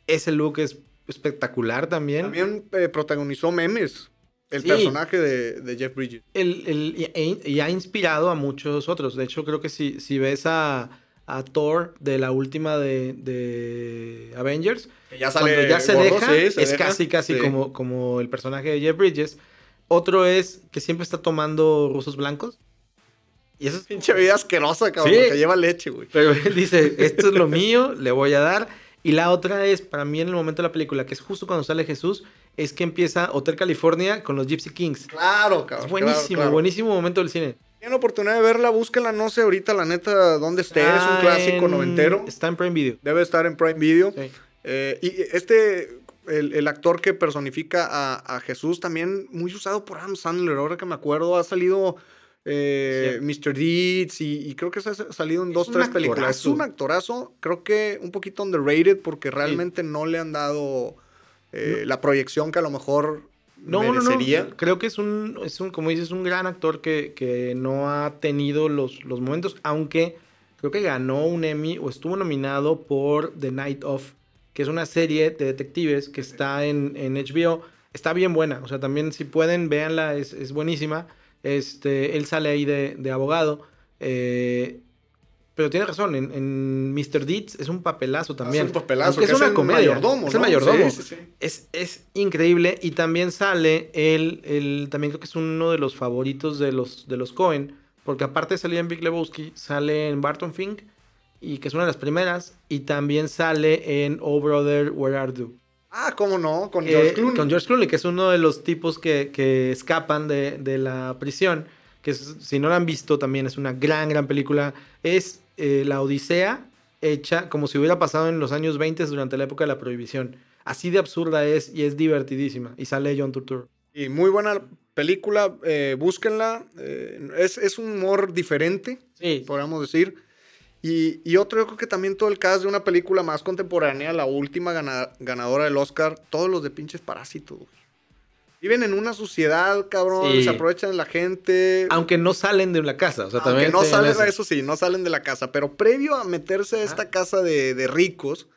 Ese look es espectacular también. También eh, protagonizó memes. El Sí. personaje de, de Jeff Bridges. El, el- y, e- y ha inspirado a muchos otros. De hecho, creo que si, si ves a, a Thor de la última de, de Avengers, Que ya cuando ya se gordo, deja, sí, se es deja. casi, casi Sí. como, como el personaje de Jeff Bridges. Otro es que siempre está tomando rusos blancos. Y eso es Pinche vida asquerosa, cabrón. Sí. Que lleva leche, güey. Pero él dice, esto es lo mío, le voy a dar. Y la otra es, para mí en el momento de la película, que es justo cuando sale Jesús, es que empieza Hotel California con los Gypsy Kings. Claro, cabrón. Es buenísimo, claro, claro. buenísimo momento del cine. Tienen oportunidad de verla, búsquenla. No sé ahorita, la neta, dónde esté. es un clásico en- noventero. Está en Prime Video. Debe estar en Prime Video. Sí. Eh, y este, el, el actor que personifica a, a Jesús, también muy usado por Adam Sandler. Ahora que me acuerdo, ha salido eh, Mr. Deeds y, y creo que se ha salido en Es dos, tres películas. Es un actorazo, creo que un poquito underrated porque realmente no le han dado eh, la proyección que a lo mejor No, no, no. Creo que es un, es un, como dices, un gran actor que, que no ha tenido los, los momentos, aunque creo que ganó un Emmy o estuvo nominado por The Night Of, que es una serie de detectives que está en, en HBO. Está bien buena, o sea, también si pueden, véanla, es, es buenísima. Este, él sale ahí de, de abogado. eh, pero tiene razón, en, en Mr. Deeds es un papelazo también. Hace un papelazo, que es una el comedia. mayordomo, es el ¿no? mayordomo. Sí, sí, sí. Es, es increíble y también sale él, él, también creo que es uno de los favoritos de los, de los Cohen, porque aparte de salir en Big Lebowski, sale en Barton Fink, y que es una de las primeras, y también sale en Oh Brother, Where Are You? Ah, cómo no, con Eh, George Clooney. Con George Clooney, que es uno de los tipos que, que escapan de, de la prisión, que es- si no la han visto también es una gran, gran película. Es eh, la Odisea hecha como si hubiera pasado en los años 20 durante la época de la prohibición. Así de absurda es y es divertidísima. Y sale John Turturro. Y muy buena película, eh, búsquenla. eh, es, es un humor diferente, Sí. podríamos decir. Y, y, otro, yo creo que también todo el caso de una película más contemporánea, la última ganadora del Oscar, todos los de pinches parásitos. Viven en una sociedad, cabrón, se aprovechan de la gente. Aunque no salen de la casa, o sea, Aunque no salen, eso sí, no salen de la casa, pero previo a meterse a esta casa de, de ricos,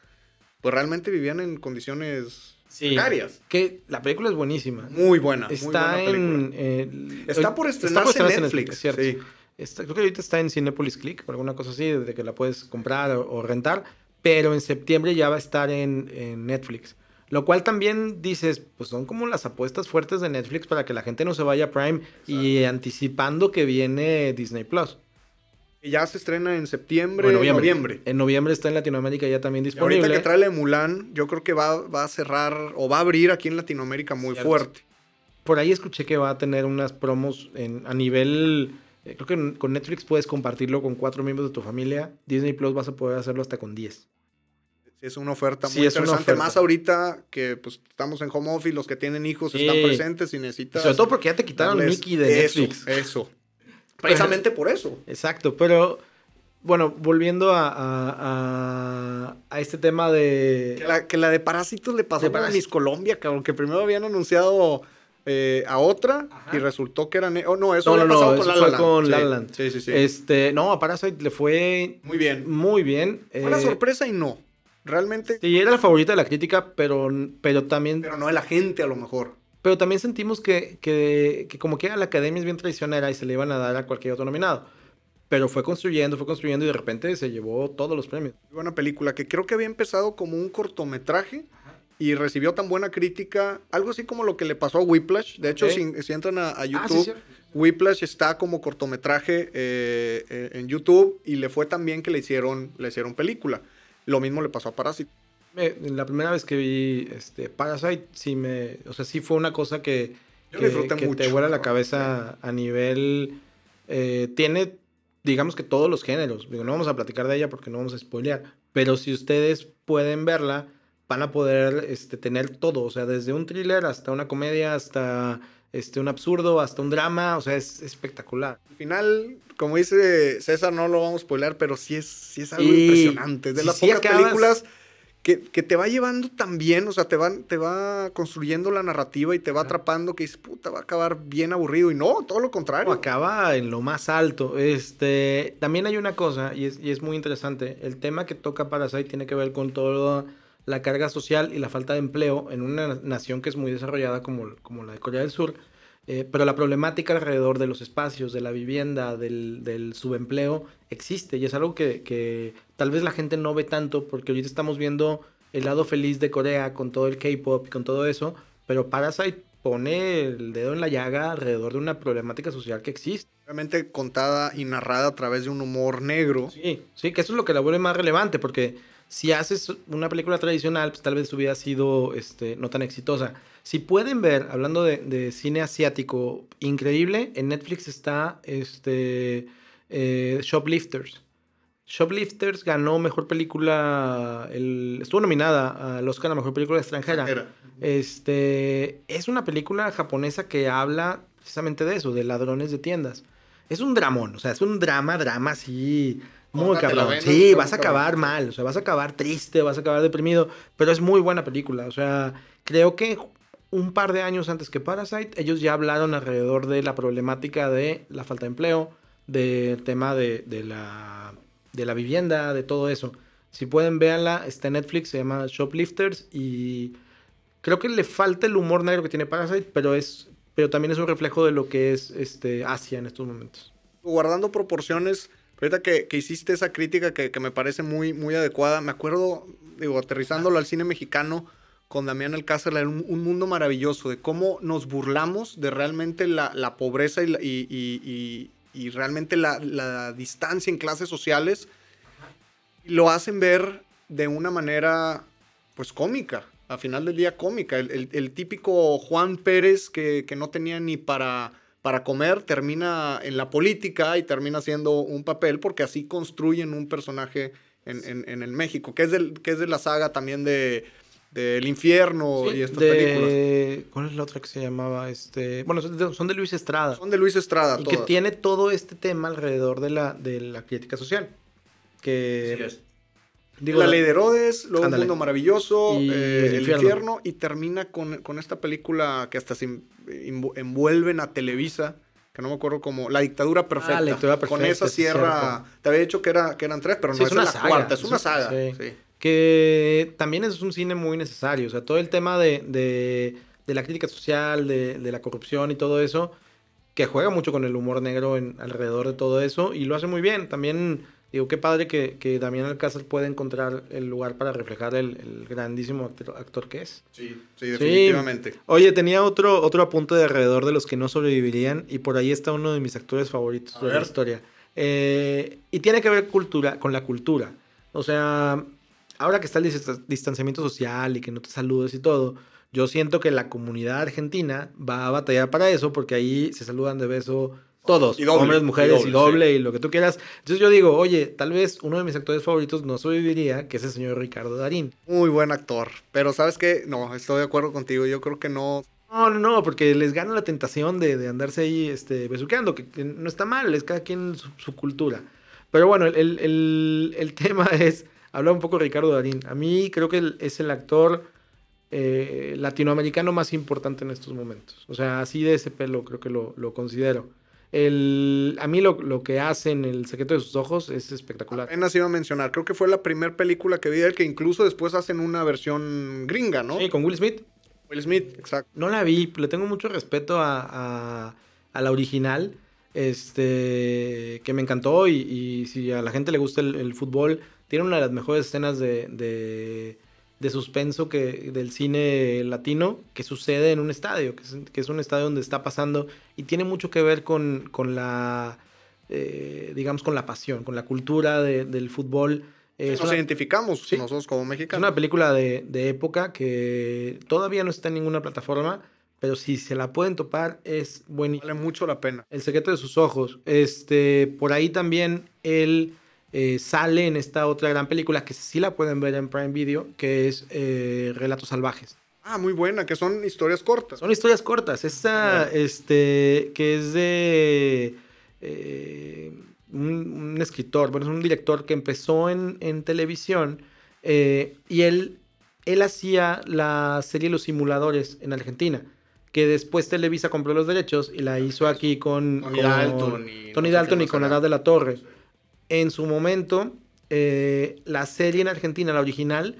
pues realmente vivían en condiciones sí, Que la película es buenísima. Muy buena. Está en. Eh, está por estrenarse, en Netflix, ¿cierto? Sí. creo que ahorita está en Cinepolis Click o alguna cosa así, de que la puedes comprar o, rentar. Pero en septiembre ya va a estar en, en Netflix. Lo cual también dices, pues son como las apuestas fuertes de Netflix para que la gente no se vaya a Prime y anticipando que viene Disney Plus. Ya se estrena en septiembre, o noviembre. En noviembre está en Latinoamérica ya también disponible. ahorita que trae la Mulan, yo creo que va, va, a cerrar o va a abrir aquí en Latinoamérica muy fuerte. Por ahí escuché que va a tener unas promos en, a nivel... Eh, creo que con Netflix puedes compartirlo con cuatro miembros de tu familia. Disney Plus vas a poder hacerlo hasta con 10 es una oferta muy interesante. Más ahorita que pues estamos en home office, los que tienen hijos están presentes y necesitas. Sobre todo porque ya te quitaron Mickey de Netflix. Eso. Precisamente por eso. Exacto, pero bueno, volviendo a, a, este tema de. Que la, de Parásitos le pasó a Miss Colombia, cabrón, que primero habían anunciado eh, a otra y resultó que eran. Oh, no, eso no, no, pasado con, La, fue con La Land. Sí, sí, sí. Este, no, a Parasite le fue. Muy bien. Muy bien. Fue una eh, sorpresa y no. Realmente. Sí, era la favorita de la crítica, pero, pero también. Pero no de la gente, a lo mejor. Pero también sentimos que, que, que como que la academia es bien traicionera y se le iban a dar a cualquier otro nominado. Pero fue construyendo, fue construyendo y de repente se llevó todos los premios. Buena película que creo que había empezado como un cortometraje y recibió tan buena crítica, algo así como lo que le pasó a Whiplash. De hecho, si, entran a, ah, YouTube, Whiplash está como cortometraje eh, eh, en YouTube y le fue tan bien que le hicieron, le hicieron película. Lo mismo le pasó a Parasite. la primera vez que vi este, Parasite, sí me. O sea, sí fue una cosa que. que, te vuela la cabeza a nivel. Eh, tiene, digamos que todos los géneros. Digo, no vamos a platicar de ella porque no vamos a spoilear. Pero si ustedes pueden verla, van a poder este, tener todo. O sea, desde un thriller hasta una comedia, hasta este, un absurdo, hasta un drama. O sea, es espectacular. Al final, como dice César, no lo vamos a spoiler, pero sí es, sí es algo impresionante. Es de las pocas películas que, te va llevando también, o sea, te, van, te va construyendo la narrativa y te va atrapando que dices, puta, va a acabar bien aburrido. Y no, todo lo contrario. acaba en lo más alto. Este, también hay una cosa, y es, y es muy interesante. El tema que toca Parasite tiene que ver con toda la carga social y la falta de empleo en una nación que es muy desarrollada como, como la de Corea del Sur eh, pero la problemática alrededor de los espacios, de la vivienda, del, subempleo, existe y es algo que, tal vez la gente no ve tanto porque ahorita estamos viendo el lado feliz de Corea con todo el K-pop y con todo eso, pero Parasite pone el dedo en la llaga alrededor de una problemática social que existe. Realmente contada y narrada a través de un humor negro. Sí, sí, que eso es lo que la vuelve más relevante porque si haces una película tradicional, pues tal vez hubiera sido este, no tan exitosa. Si pueden ver, hablando de, cine asiático increíble, en Netflix está este, eh, Shoplifters. Shoplifters ganó mejor película, el, estuvo nominada al Oscar a mejor película extranjera. Este, es una película japonesa que habla precisamente de eso, de ladrones de tiendas. Es un dramón, o sea, es un drama, drama así, muy cabrón. Sí, vas a acabar mal, o sea, vas a acabar triste, vas a acabar deprimido, pero es muy buena película, o sea, creo que un par de años antes que Parasite, ellos ya hablaron alrededor de la problemática de la falta de empleo, del tema de, la, de la vivienda, de todo eso. Si pueden, véanla, está en Netflix, se llama Shoplifters y creo que le falta el humor negro que tiene Parasite, pero, es, pero también es un reflejo de lo que es este, Asia en estos momentos. Guardando proporciones, ahorita que, hiciste esa crítica que, me parece muy, muy adecuada, me acuerdo, digo, aterrizándolo al cine mexicano, con Damián Alcázar un, un, mundo maravilloso de cómo nos burlamos de realmente la, pobreza y, realmente la, distancia en clases sociales. lo hacen ver de una manera, pues, cómica. A final del día, cómica. El, típico Juan Pérez que, no tenía ni para, para comer, termina en la política y termina haciendo un papel porque así construyen un personaje en, el México, que es, del, que es de la saga también de del infierno y estas películas. ¿Cuál es la otra que se llamaba? Este, bueno, son de, Luis Estrada. Son de Luis Estrada. Y que tiene todo este tema alrededor de la, de la crítica social. que... Digo, la ley de Herodes, luego ándale. Un Mundo Maravilloso, Y eh, El Infierno. infierno. y termina con, con esta película que hasta se en- envu- envuelven a Televisa, que no me acuerdo cómo, La Dictadura Perfecta. Ah, La Dictadura Con Perfecta, esa sí, cierra, te había dicho que, era, que eran tres, pero no es es, una la saga, cuarta, es una un- saga. sí. sí. que también es un cine muy necesario. O sea, todo el tema de, de- de la crítica social, de, de la corrupción y todo eso, que juega mucho con el humor negro en, alrededor de todo eso y lo hace muy bien. También, digo, qué padre que, que Damián Alcázar puede encontrar el lugar para reflejar el, el grandísimo actor, actor que es. Sí, sí, definitivamente. Oye, tenía otro, otro apunte de alrededor de los que no sobrevivirían y por ahí está uno de mis actores favoritos A de la historia. Eh, y tiene que ver cultura, con la cultura. O sea, ahora que está el dis- distanciamiento social y que no te saludes y todo, yo siento que la comunidad argentina va a batallar para eso porque ahí se saludan de beso todos, Y doble, hombres, y mujeres y doble, y lo que tú quieras. Entonces yo digo, oye, tal vez uno de mis actores favoritos no sobreviviría, que es el señor Ricardo Darín. Muy buen actor. Pero ¿sabes qué? No, estoy de acuerdo contigo. Yo creo que no. No, no, no, porque les gana la tentación de, de andarse ahí este, besuqueando, que, que no está mal, es cada quien su, su cultura. Pero bueno, el, el- el- el tema es, habla un poco de Ricardo Darín. A mí creo que él es el actor eh, latinoamericano más importante en estos momentos. O sea, así de ese pelo creo que lo, lo considero. El, a mí lo, lo que hace en El secreto de sus ojos es espectacular. Apenas iba a mencionar. Creo que fue la primera película que vi de él, que incluso después hacen una versión gringa, ¿no? Sí, con Will Smith. Will Smith, exacto. No la vi, le tengo mucho respeto a, a- a la original, este, que me encantó y, y si a la gente le gusta el, el fútbol, tiene una de las mejores escenas de, de, de suspenso que, del cine latino que sucede en un estadio, que es, que es un estadio donde está pasando y tiene mucho que ver con, con la, eh, digamos, con la pasión, con la cultura de- del fútbol. Es Nos una- identificamos Sí. nosotros como es mexicanos. una película de, de época que todavía no está en ninguna plataforma, pero si se la pueden topar es buenísimo. Vale mucho la pena. El secreto de sus ojos. Este, por ahí también él eh, sale en esta otra gran película que sí la pueden ver en Prime Video, que es eh, Relatos Salvajes. Ah, muy buena, que son historias cortas. Son historias cortas. Esta, este, que es de eh, un, un escritor, bueno, es un director que empezó en, en televisión eh, y él, él hacía la serie Los Simuladores en Argentina, que después Televisa compró los derechos y la hizo aquí con Tony con Dalton y Tony Dalton y con. Arad de la Torre. En su momento, eh, la serie en Argentina, la original,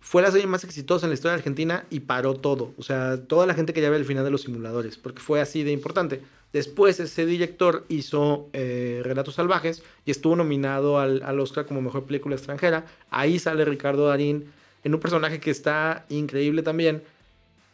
fue la serie más exitosa en la historia de Argentina y paró todo. O sea, toda la gente quería ver el final de los simuladores, porque fue así de importante. Después ese director hizo eh, Relatos Salvajes y estuvo nominado al, al Oscar como Mejor Película Extranjera. Ahí sale Ricardo Darín en un personaje que está increíble también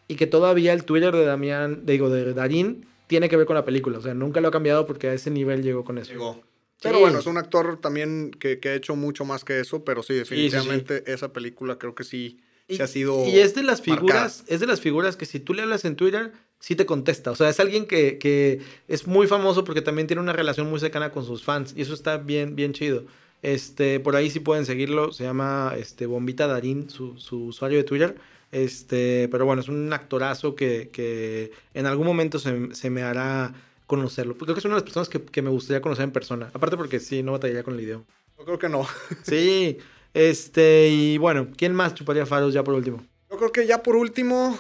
y que todavía el Twitter de Damián, digo, de Darín, tiene que ver con la película. O sea, nunca lo ha cambiado porque a ese nivel llegó con eso. Llegó. Pero Sí. bueno, es un actor también que, que ha hecho mucho más que eso, pero sí, sí, sí. definitivamente esa película creo que sí, sí ha sido y es de las marcada. figuras, es de las figuras que si tú le hablas en Twitter, sí te contesta. O sea, es alguien que, que es muy famoso porque también tiene una relación muy cercana con sus fans. Y eso está bien, bien chido. Este, por ahí sí pueden seguirlo. Se llama este, Bombita Darín, su, su usuario de Twitter. Este, pero bueno, es un actorazo que, que en algún momento se, se me hará conocerlo. Creo que es una de las personas que, que me gustaría conocer en persona. Aparte porque sí, no batallaría con el idioma. Yo creo que no. Sí, este, y bueno, ¿quién más chuparía faros ya por último? Yo creo que ya por último,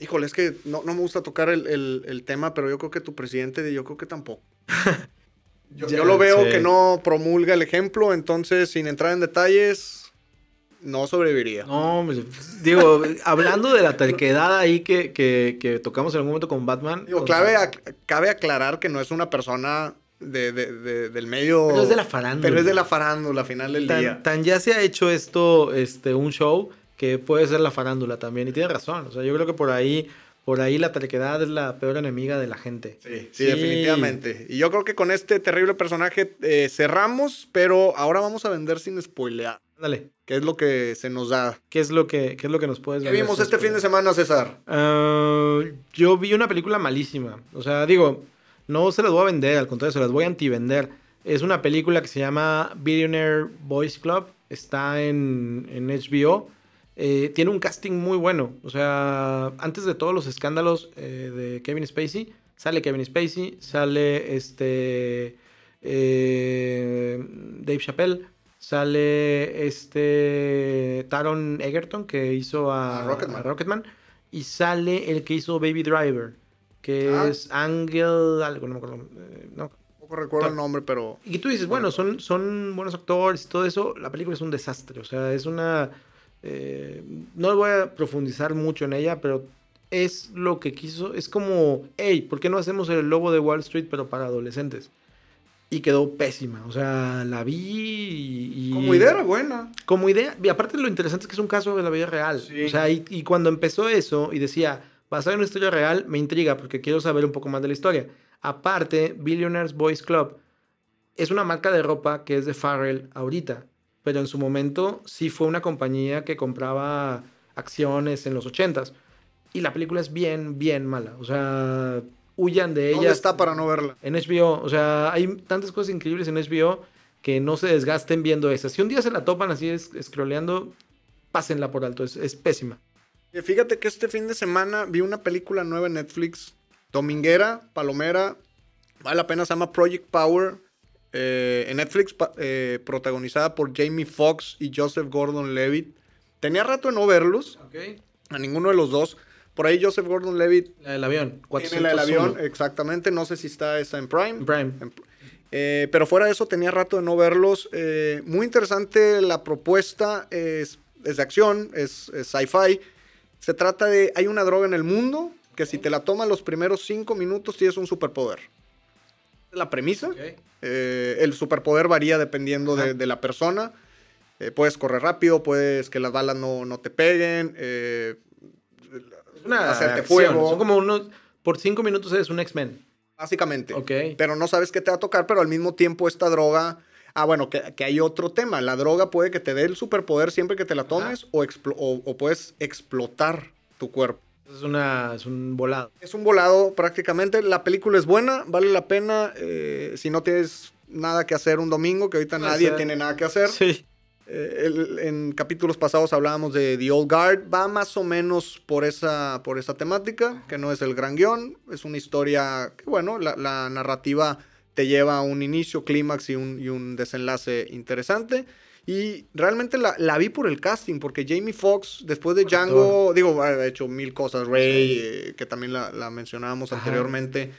híjole, es que no, no me gusta tocar el, el- el tema, pero yo creo que tu presidente, yo creo que tampoco. Yo, Ya yo lo veo que no promulga el ejemplo, entonces sin entrar en detalles, no sobreviviría. No, digo, hablando de la terquedad ahí que, que, que tocamos en algún momento con Batman. Digo, clave sea, cabe aclarar que no es una persona de, de- de- del medio... Pero es de la farándula. Pero es de la farándula al final del día. tan, tan ya se ha hecho esto, este, un show, que puede ser la farándula también. Y tiene razón. O sea, yo creo que por ahí, por ahí la terquedad es la peor enemiga de la gente. Sí, sí, Sí. definitivamente. Y yo creo que con este terrible personaje eh, cerramos, pero ahora vamos a vender sin spoilear, Dale. que es lo que se nos da. ¿Qué es lo que, qué es lo que nos puedes ¿Qué vimos este fin de spoiler? semana, César? Ah, yo vi una película malísima. O sea, digo, no se las voy a vender, al contrario, se las voy a antivender. Es una película que se llama Billionaire Boys Club. Está en, en HBO. Eh, tiene un casting muy bueno. O sea, antes de todos los escándalos eh, de Kevin Spacey, sale Kevin Spacey, sale este eh, Dave Chappelle, Sale este Taron Egerton, que hizo a, A Rocketman. a Rocketman. Y sale el que hizo Baby Driver, que Ah. es Angel, algo, no me acuerdo. no. Tampoco recuerdo el nombre, pero Y tú dices, bueno, son, son buenos actores y todo eso. La película es un desastre. O sea, es una. Eh, no voy a profundizar mucho en ella, pero es lo que quiso. Es como, hey, ¿por qué no hacemos el lobo de Wall Street, pero para adolescentes? Y quedó pésima. O sea, la vi y. y- como idea era buena. como idea, y aparte lo interesante es que es un caso de la vida real. Sí. O sea, y, y cuando empezó eso y decía, basado en una historia real, me intriga porque quiero saber un poco más de la historia. Aparte, Billionaires Boys Club es una marca de ropa que es de Farrell ahorita, pero en su momento sí fue una compañía que compraba acciones en los 80s. Y la película es bien, bien mala. O sea, huyan de ella. ¿Dónde está para no verla? En HBO, o sea, hay tantas cosas increíbles en HBO que no se desgasten viendo esas. Si un día se la topan así es, scrolleando, pásenla por alto, es, es pésima. Eh, Fíjate que este fin de semana vi una película nueva en Netflix, dominguera, palomera, vale la pena, se llama Project Power, eh, en Netflix, eh, protagonizada por Jamie Foxx y Joseph Gordon-Levitt. Tenía rato de no verlos, a ninguno de los dos. Por ahí Joseph Gordon-Levitt La del avión. tiene la del 401. avión, exactamente, no sé si está esa en Prime. Prime. En- eh, pero fuera de eso, tenía rato de no verlos. Muy interesante la propuesta. Es, es de acción, es, es sci-fi. Se trata de. Hay una droga en el mundo que si te la tomas los primeros cinco minutos tienes un superpoder. La premisa. Eh, el superpoder varía dependiendo de, la persona. Eh, puedes correr rápido, puedes que las balas no, no te peguen. eh, una hacerte acción, fuego. Son como unos... Por cinco minutos eres un X-Men. básicamente. Ok. pero no sabes qué te va a tocar, pero al mismo tiempo esta droga... Ah, bueno, que, que hay otro tema. La droga puede que te dé el superpoder siempre que te la tomes o, o- o puedes explotar tu cuerpo. Es, una, es un volado. Es un volado prácticamente. La película es buena, vale la pena. eh, si no tienes nada que hacer un domingo, que ahorita nadie tiene nada que hacer. Sí. Eh, el- en capítulos pasados hablábamos de The Old Guard. Va más o menos por esa, por esa temática, que no es el gran guion. Es una historia que, bueno, la, la narrativa te lleva a un inicio, clímax y un, y un desenlace interesante. Y realmente la, la vi por el casting, porque Jamie Foxx, después de Django, digo, ha hecho mil cosas. Ray, eh, que también la, la mencionábamos Ajá. anteriormente.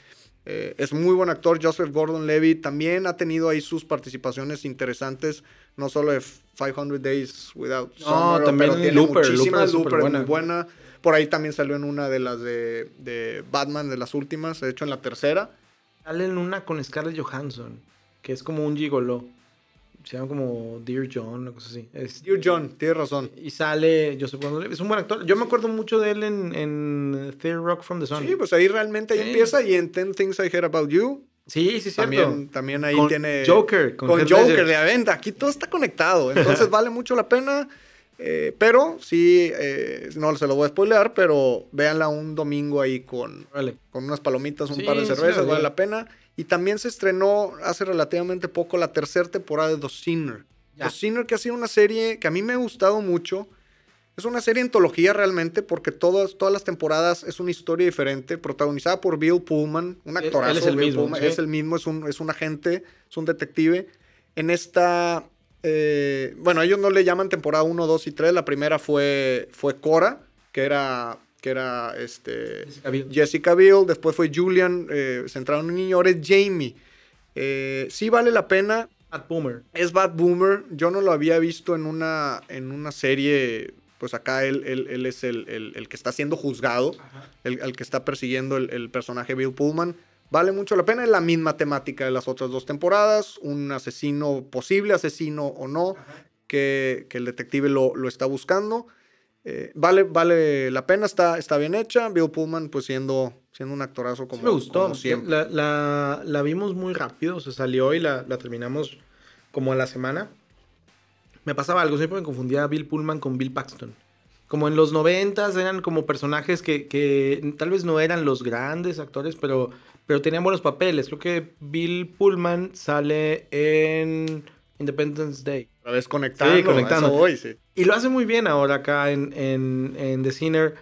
eh, es muy buen actor. Joseph Gordon-Levitt también ha tenido ahí sus participaciones interesantes no solo de 500 Days Without Summer, también pero tiene Looper, muchísimas. Looper es muy buena. Por ahí también salió en una de las de, de Batman, de las últimas, de hecho en la tercera. Sale en una con Scarlett Johansson, que es como un gigolo. Se llama como Dear John, una cosa así. Es- Dear John, tienes razón. Y sale Joseph Gordon-Levitt. Es un buen actor. Yo me acuerdo mucho de él en, en Theory Rock from the Sun. Sí, pues ahí realmente ahí Sí. empieza y en 10 Things I Heard About You sí, sí, cierto. también, también ahí Con tiene... Joker, con Joker, Ledger. de venta. Aquí todo está conectado, entonces vale mucho la pena. eh, pero sí, eh, no se lo voy a spoilear, pero véanla un domingo ahí con, con unas palomitas, un Sí, par de cervezas, sí. vale la pena. Y también se estrenó hace relativamente poco la tercera temporada de The Sinner. Ya. The Sinner que ha sido una serie que a mí me ha gustado mucho. Es una serie antología realmente porque todas, todas las temporadas es una historia diferente, protagonizada por Bill Pullman, un actorazo. él es el Bill mismo, Pullman, sí. Es el mismo, es un, es un agente, es un detective. En esta, eh, bueno, ellos no le llaman temporada 1, 2 y 3. La primera fue, fue Cora, que era, que era este, Jessica Biel. Jessica Biel, después fue Julian, eh, centrado en un niño, ahora es Jamie. Eh, sí vale la pena, Matt Boomer. es Bad Boomer, yo no lo había visto en una, en una serie, pues acá él, él- él es el, el- el que está siendo juzgado, el, el que está persiguiendo el, el personaje Bill Pullman. Vale mucho la pena, es la misma temática de las otras dos temporadas, un asesino, posible asesino o no, que, que el detective lo, lo está buscando. Eh, vale, vale la pena, está, está bien hecha. Bill Pullman, pues siendo, siendo un actorazo como, Sí me gustó. como siempre. La, la- la vimos muy rápido. Se salió y la, la terminamos como a la semana. Me pasaba algo. Siempre me confundía a Bill Pullman con Bill Paxton. Como en los noventas eran como personajes que, que tal vez no eran los grandes actores, pero, pero tenían buenos papeles. Creo que Bill Pullman sale en Independence Day. Otra vez conectando. Sí, conectando. a eso voy, sí. Y lo hace muy bien ahora acá en, en, en The Sinner.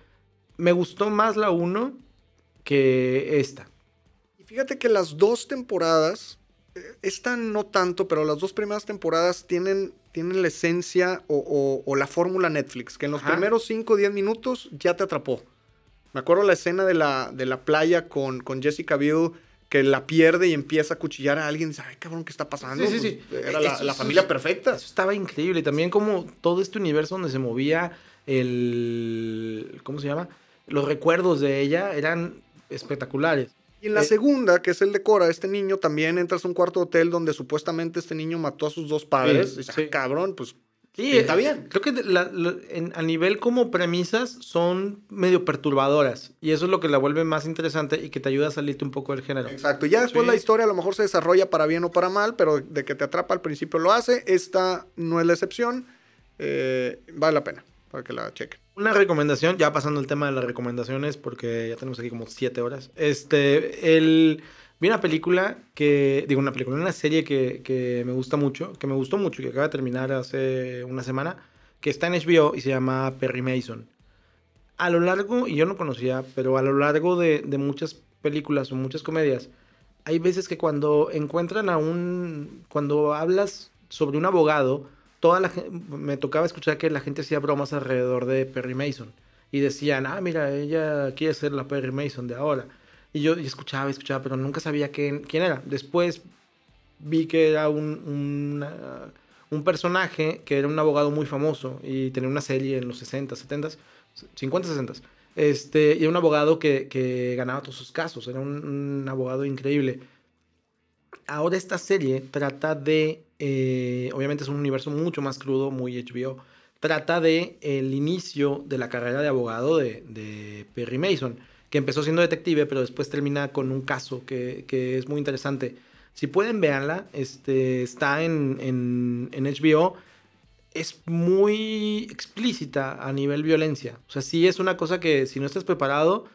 Me gustó más la 1 que esta. Y fíjate que las dos temporadas esta no tanto, pero las dos primeras temporadas tienen, tienen la esencia o, la fórmula Netflix, que en los primeros 5 o 10 minutos ya te atrapó. Me acuerdo la escena de la, de la playa con, con Jessica Biel que la pierde y empieza a cuchillar a alguien y dice, ay, cabrón, ¿qué está pasando? Sí, sí, pues, sí. Era la, familia perfecta. Eso estaba increíble. También como todo este universo donde se movía el... ¿Cómo se llama? Los recuerdos de ella eran espectaculares. Y en la eh, segunda, que es el de Cora, este niño también entras a un cuarto hotel donde supuestamente este niño mató a sus dos padres. Sí, y cabrón, pues Sí, está bien. Creo que a nivel como premisas son medio perturbadoras y eso es lo que la vuelve más interesante y que te ayuda a salirte un poco del género. Exacto. Y ya después la historia a lo mejor se desarrolla para bien o para mal, pero de que te atrapa al principio lo hace. Esta no es la excepción. Eh, vale la pena para que la chequen. Una recomendación, ya pasando el tema de las recomendaciones, porque ya tenemos aquí como siete horas. Este, el Vi una película que, digo, una película, una serie que, que, me gusta mucho, que me gustó mucho, que acaba de terminar hace una semana, que está en HBO y se llama Perry Mason. A lo largo, y yo no conocía, pero a lo largo de, de muchas películas o muchas comedias, hay veces que cuando encuentran a un, cuando hablas sobre un abogado, toda la me tocaba escuchar que la gente hacía bromas alrededor de Perry Mason y decían, ah, mira, ella quiere ser la Perry Mason de ahora. Y yo escuchaba, escuchaba, pero nunca sabía quién, quién era. Después vi que era un, un, personaje que era un abogado muy famoso y tenía una serie en los 60, 70, 50, 60. Este, y era un abogado que, que ganaba todos sus casos, era un, abogado increíble. Ahora esta serie trata de, eh, obviamente es un universo mucho más crudo, muy HBO, trata de el inicio de la carrera de abogado de, de Perry Mason que empezó siendo detective, pero después termina con un caso que, que es muy interesante. Si pueden, véanla. Este, está en, en, en, HBO. Es muy explícita a nivel violencia. O sea, sí es una cosa que si no estás preparado,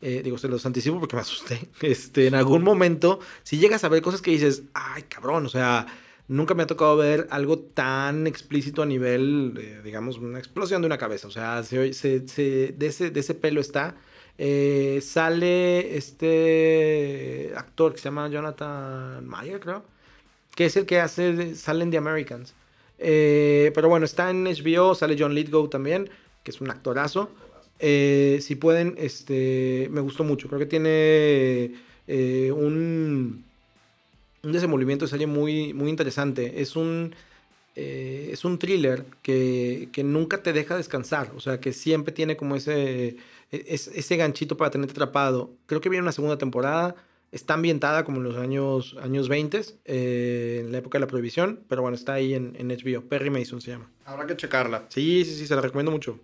eh, digo, se los anticipo porque me asusté. Este, en algún momento, si llegas a ver cosas que dices, ay, cabrón, o sea, nunca me ha tocado ver algo tan explícito a nivel, digamos, una explosión de una cabeza. O sea, se, se, se, de, ese, de ese pelo está. Eh, sale este actor que se llama Jonathan Mayer, creo, que es el que hace, salen The Americans. Eh, pero bueno, está en HBO, sale John Lithgow también, que es un actorazo. Eh, si pueden, este, me gustó mucho. Creo que tiene un, un desenvolvimiento de serie muy, muy interesante. Es un, es un thriller que, que nunca te deja descansar. O sea, que siempre tiene como ese es, ese ganchito para tenerte atrapado. Creo que viene una segunda temporada. Está ambientada como en los años, años 20, eh, en la época de la prohibición, pero bueno, está ahí en, en HBO. Perry Mason se llama. Habrá que checarla. Sí, sí, sí, se la recomiendo mucho.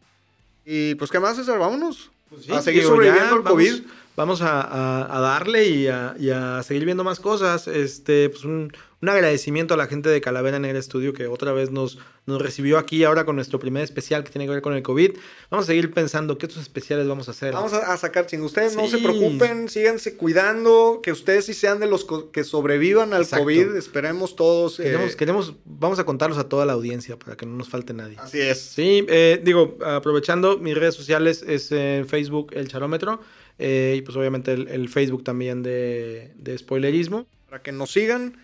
Y pues, ¿qué más, César? Vámonos. Pues a seguir sobreviviendo al COVID. Vamos, a, darle y a, y a, seguir viendo más cosas. Este, pues un, un agradecimiento a la gente de Calavera en el estudio que otra vez nos, nos recibió aquí ahora con nuestro primer especial que tiene que ver con el COVID. Vamos a seguir pensando qué otros especiales vamos a hacer. Vamos a, sacar, sin ustedes no se preocupen, síganse cuidando, que ustedes sí sean de los que sobrevivan al COVID. Esperemos todos. Eh, queremos, queremos, vamos a contarlos a toda la audiencia para que no nos falte nadie. Así es. Sí, eh, digo, aprovechando mis redes sociales es en Facebook El Charómetro eh, y pues obviamente el, Facebook también de, de spoilerismo. Para que nos sigan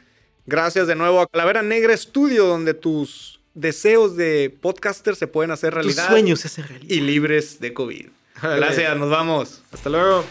Gracias de nuevo a Calavera Negra Studio, donde tus deseos de podcaster se pueden hacer realidad. Tus sueños se hacen realidad. Y libres de COVID. Gracias, nos vamos. Hasta luego.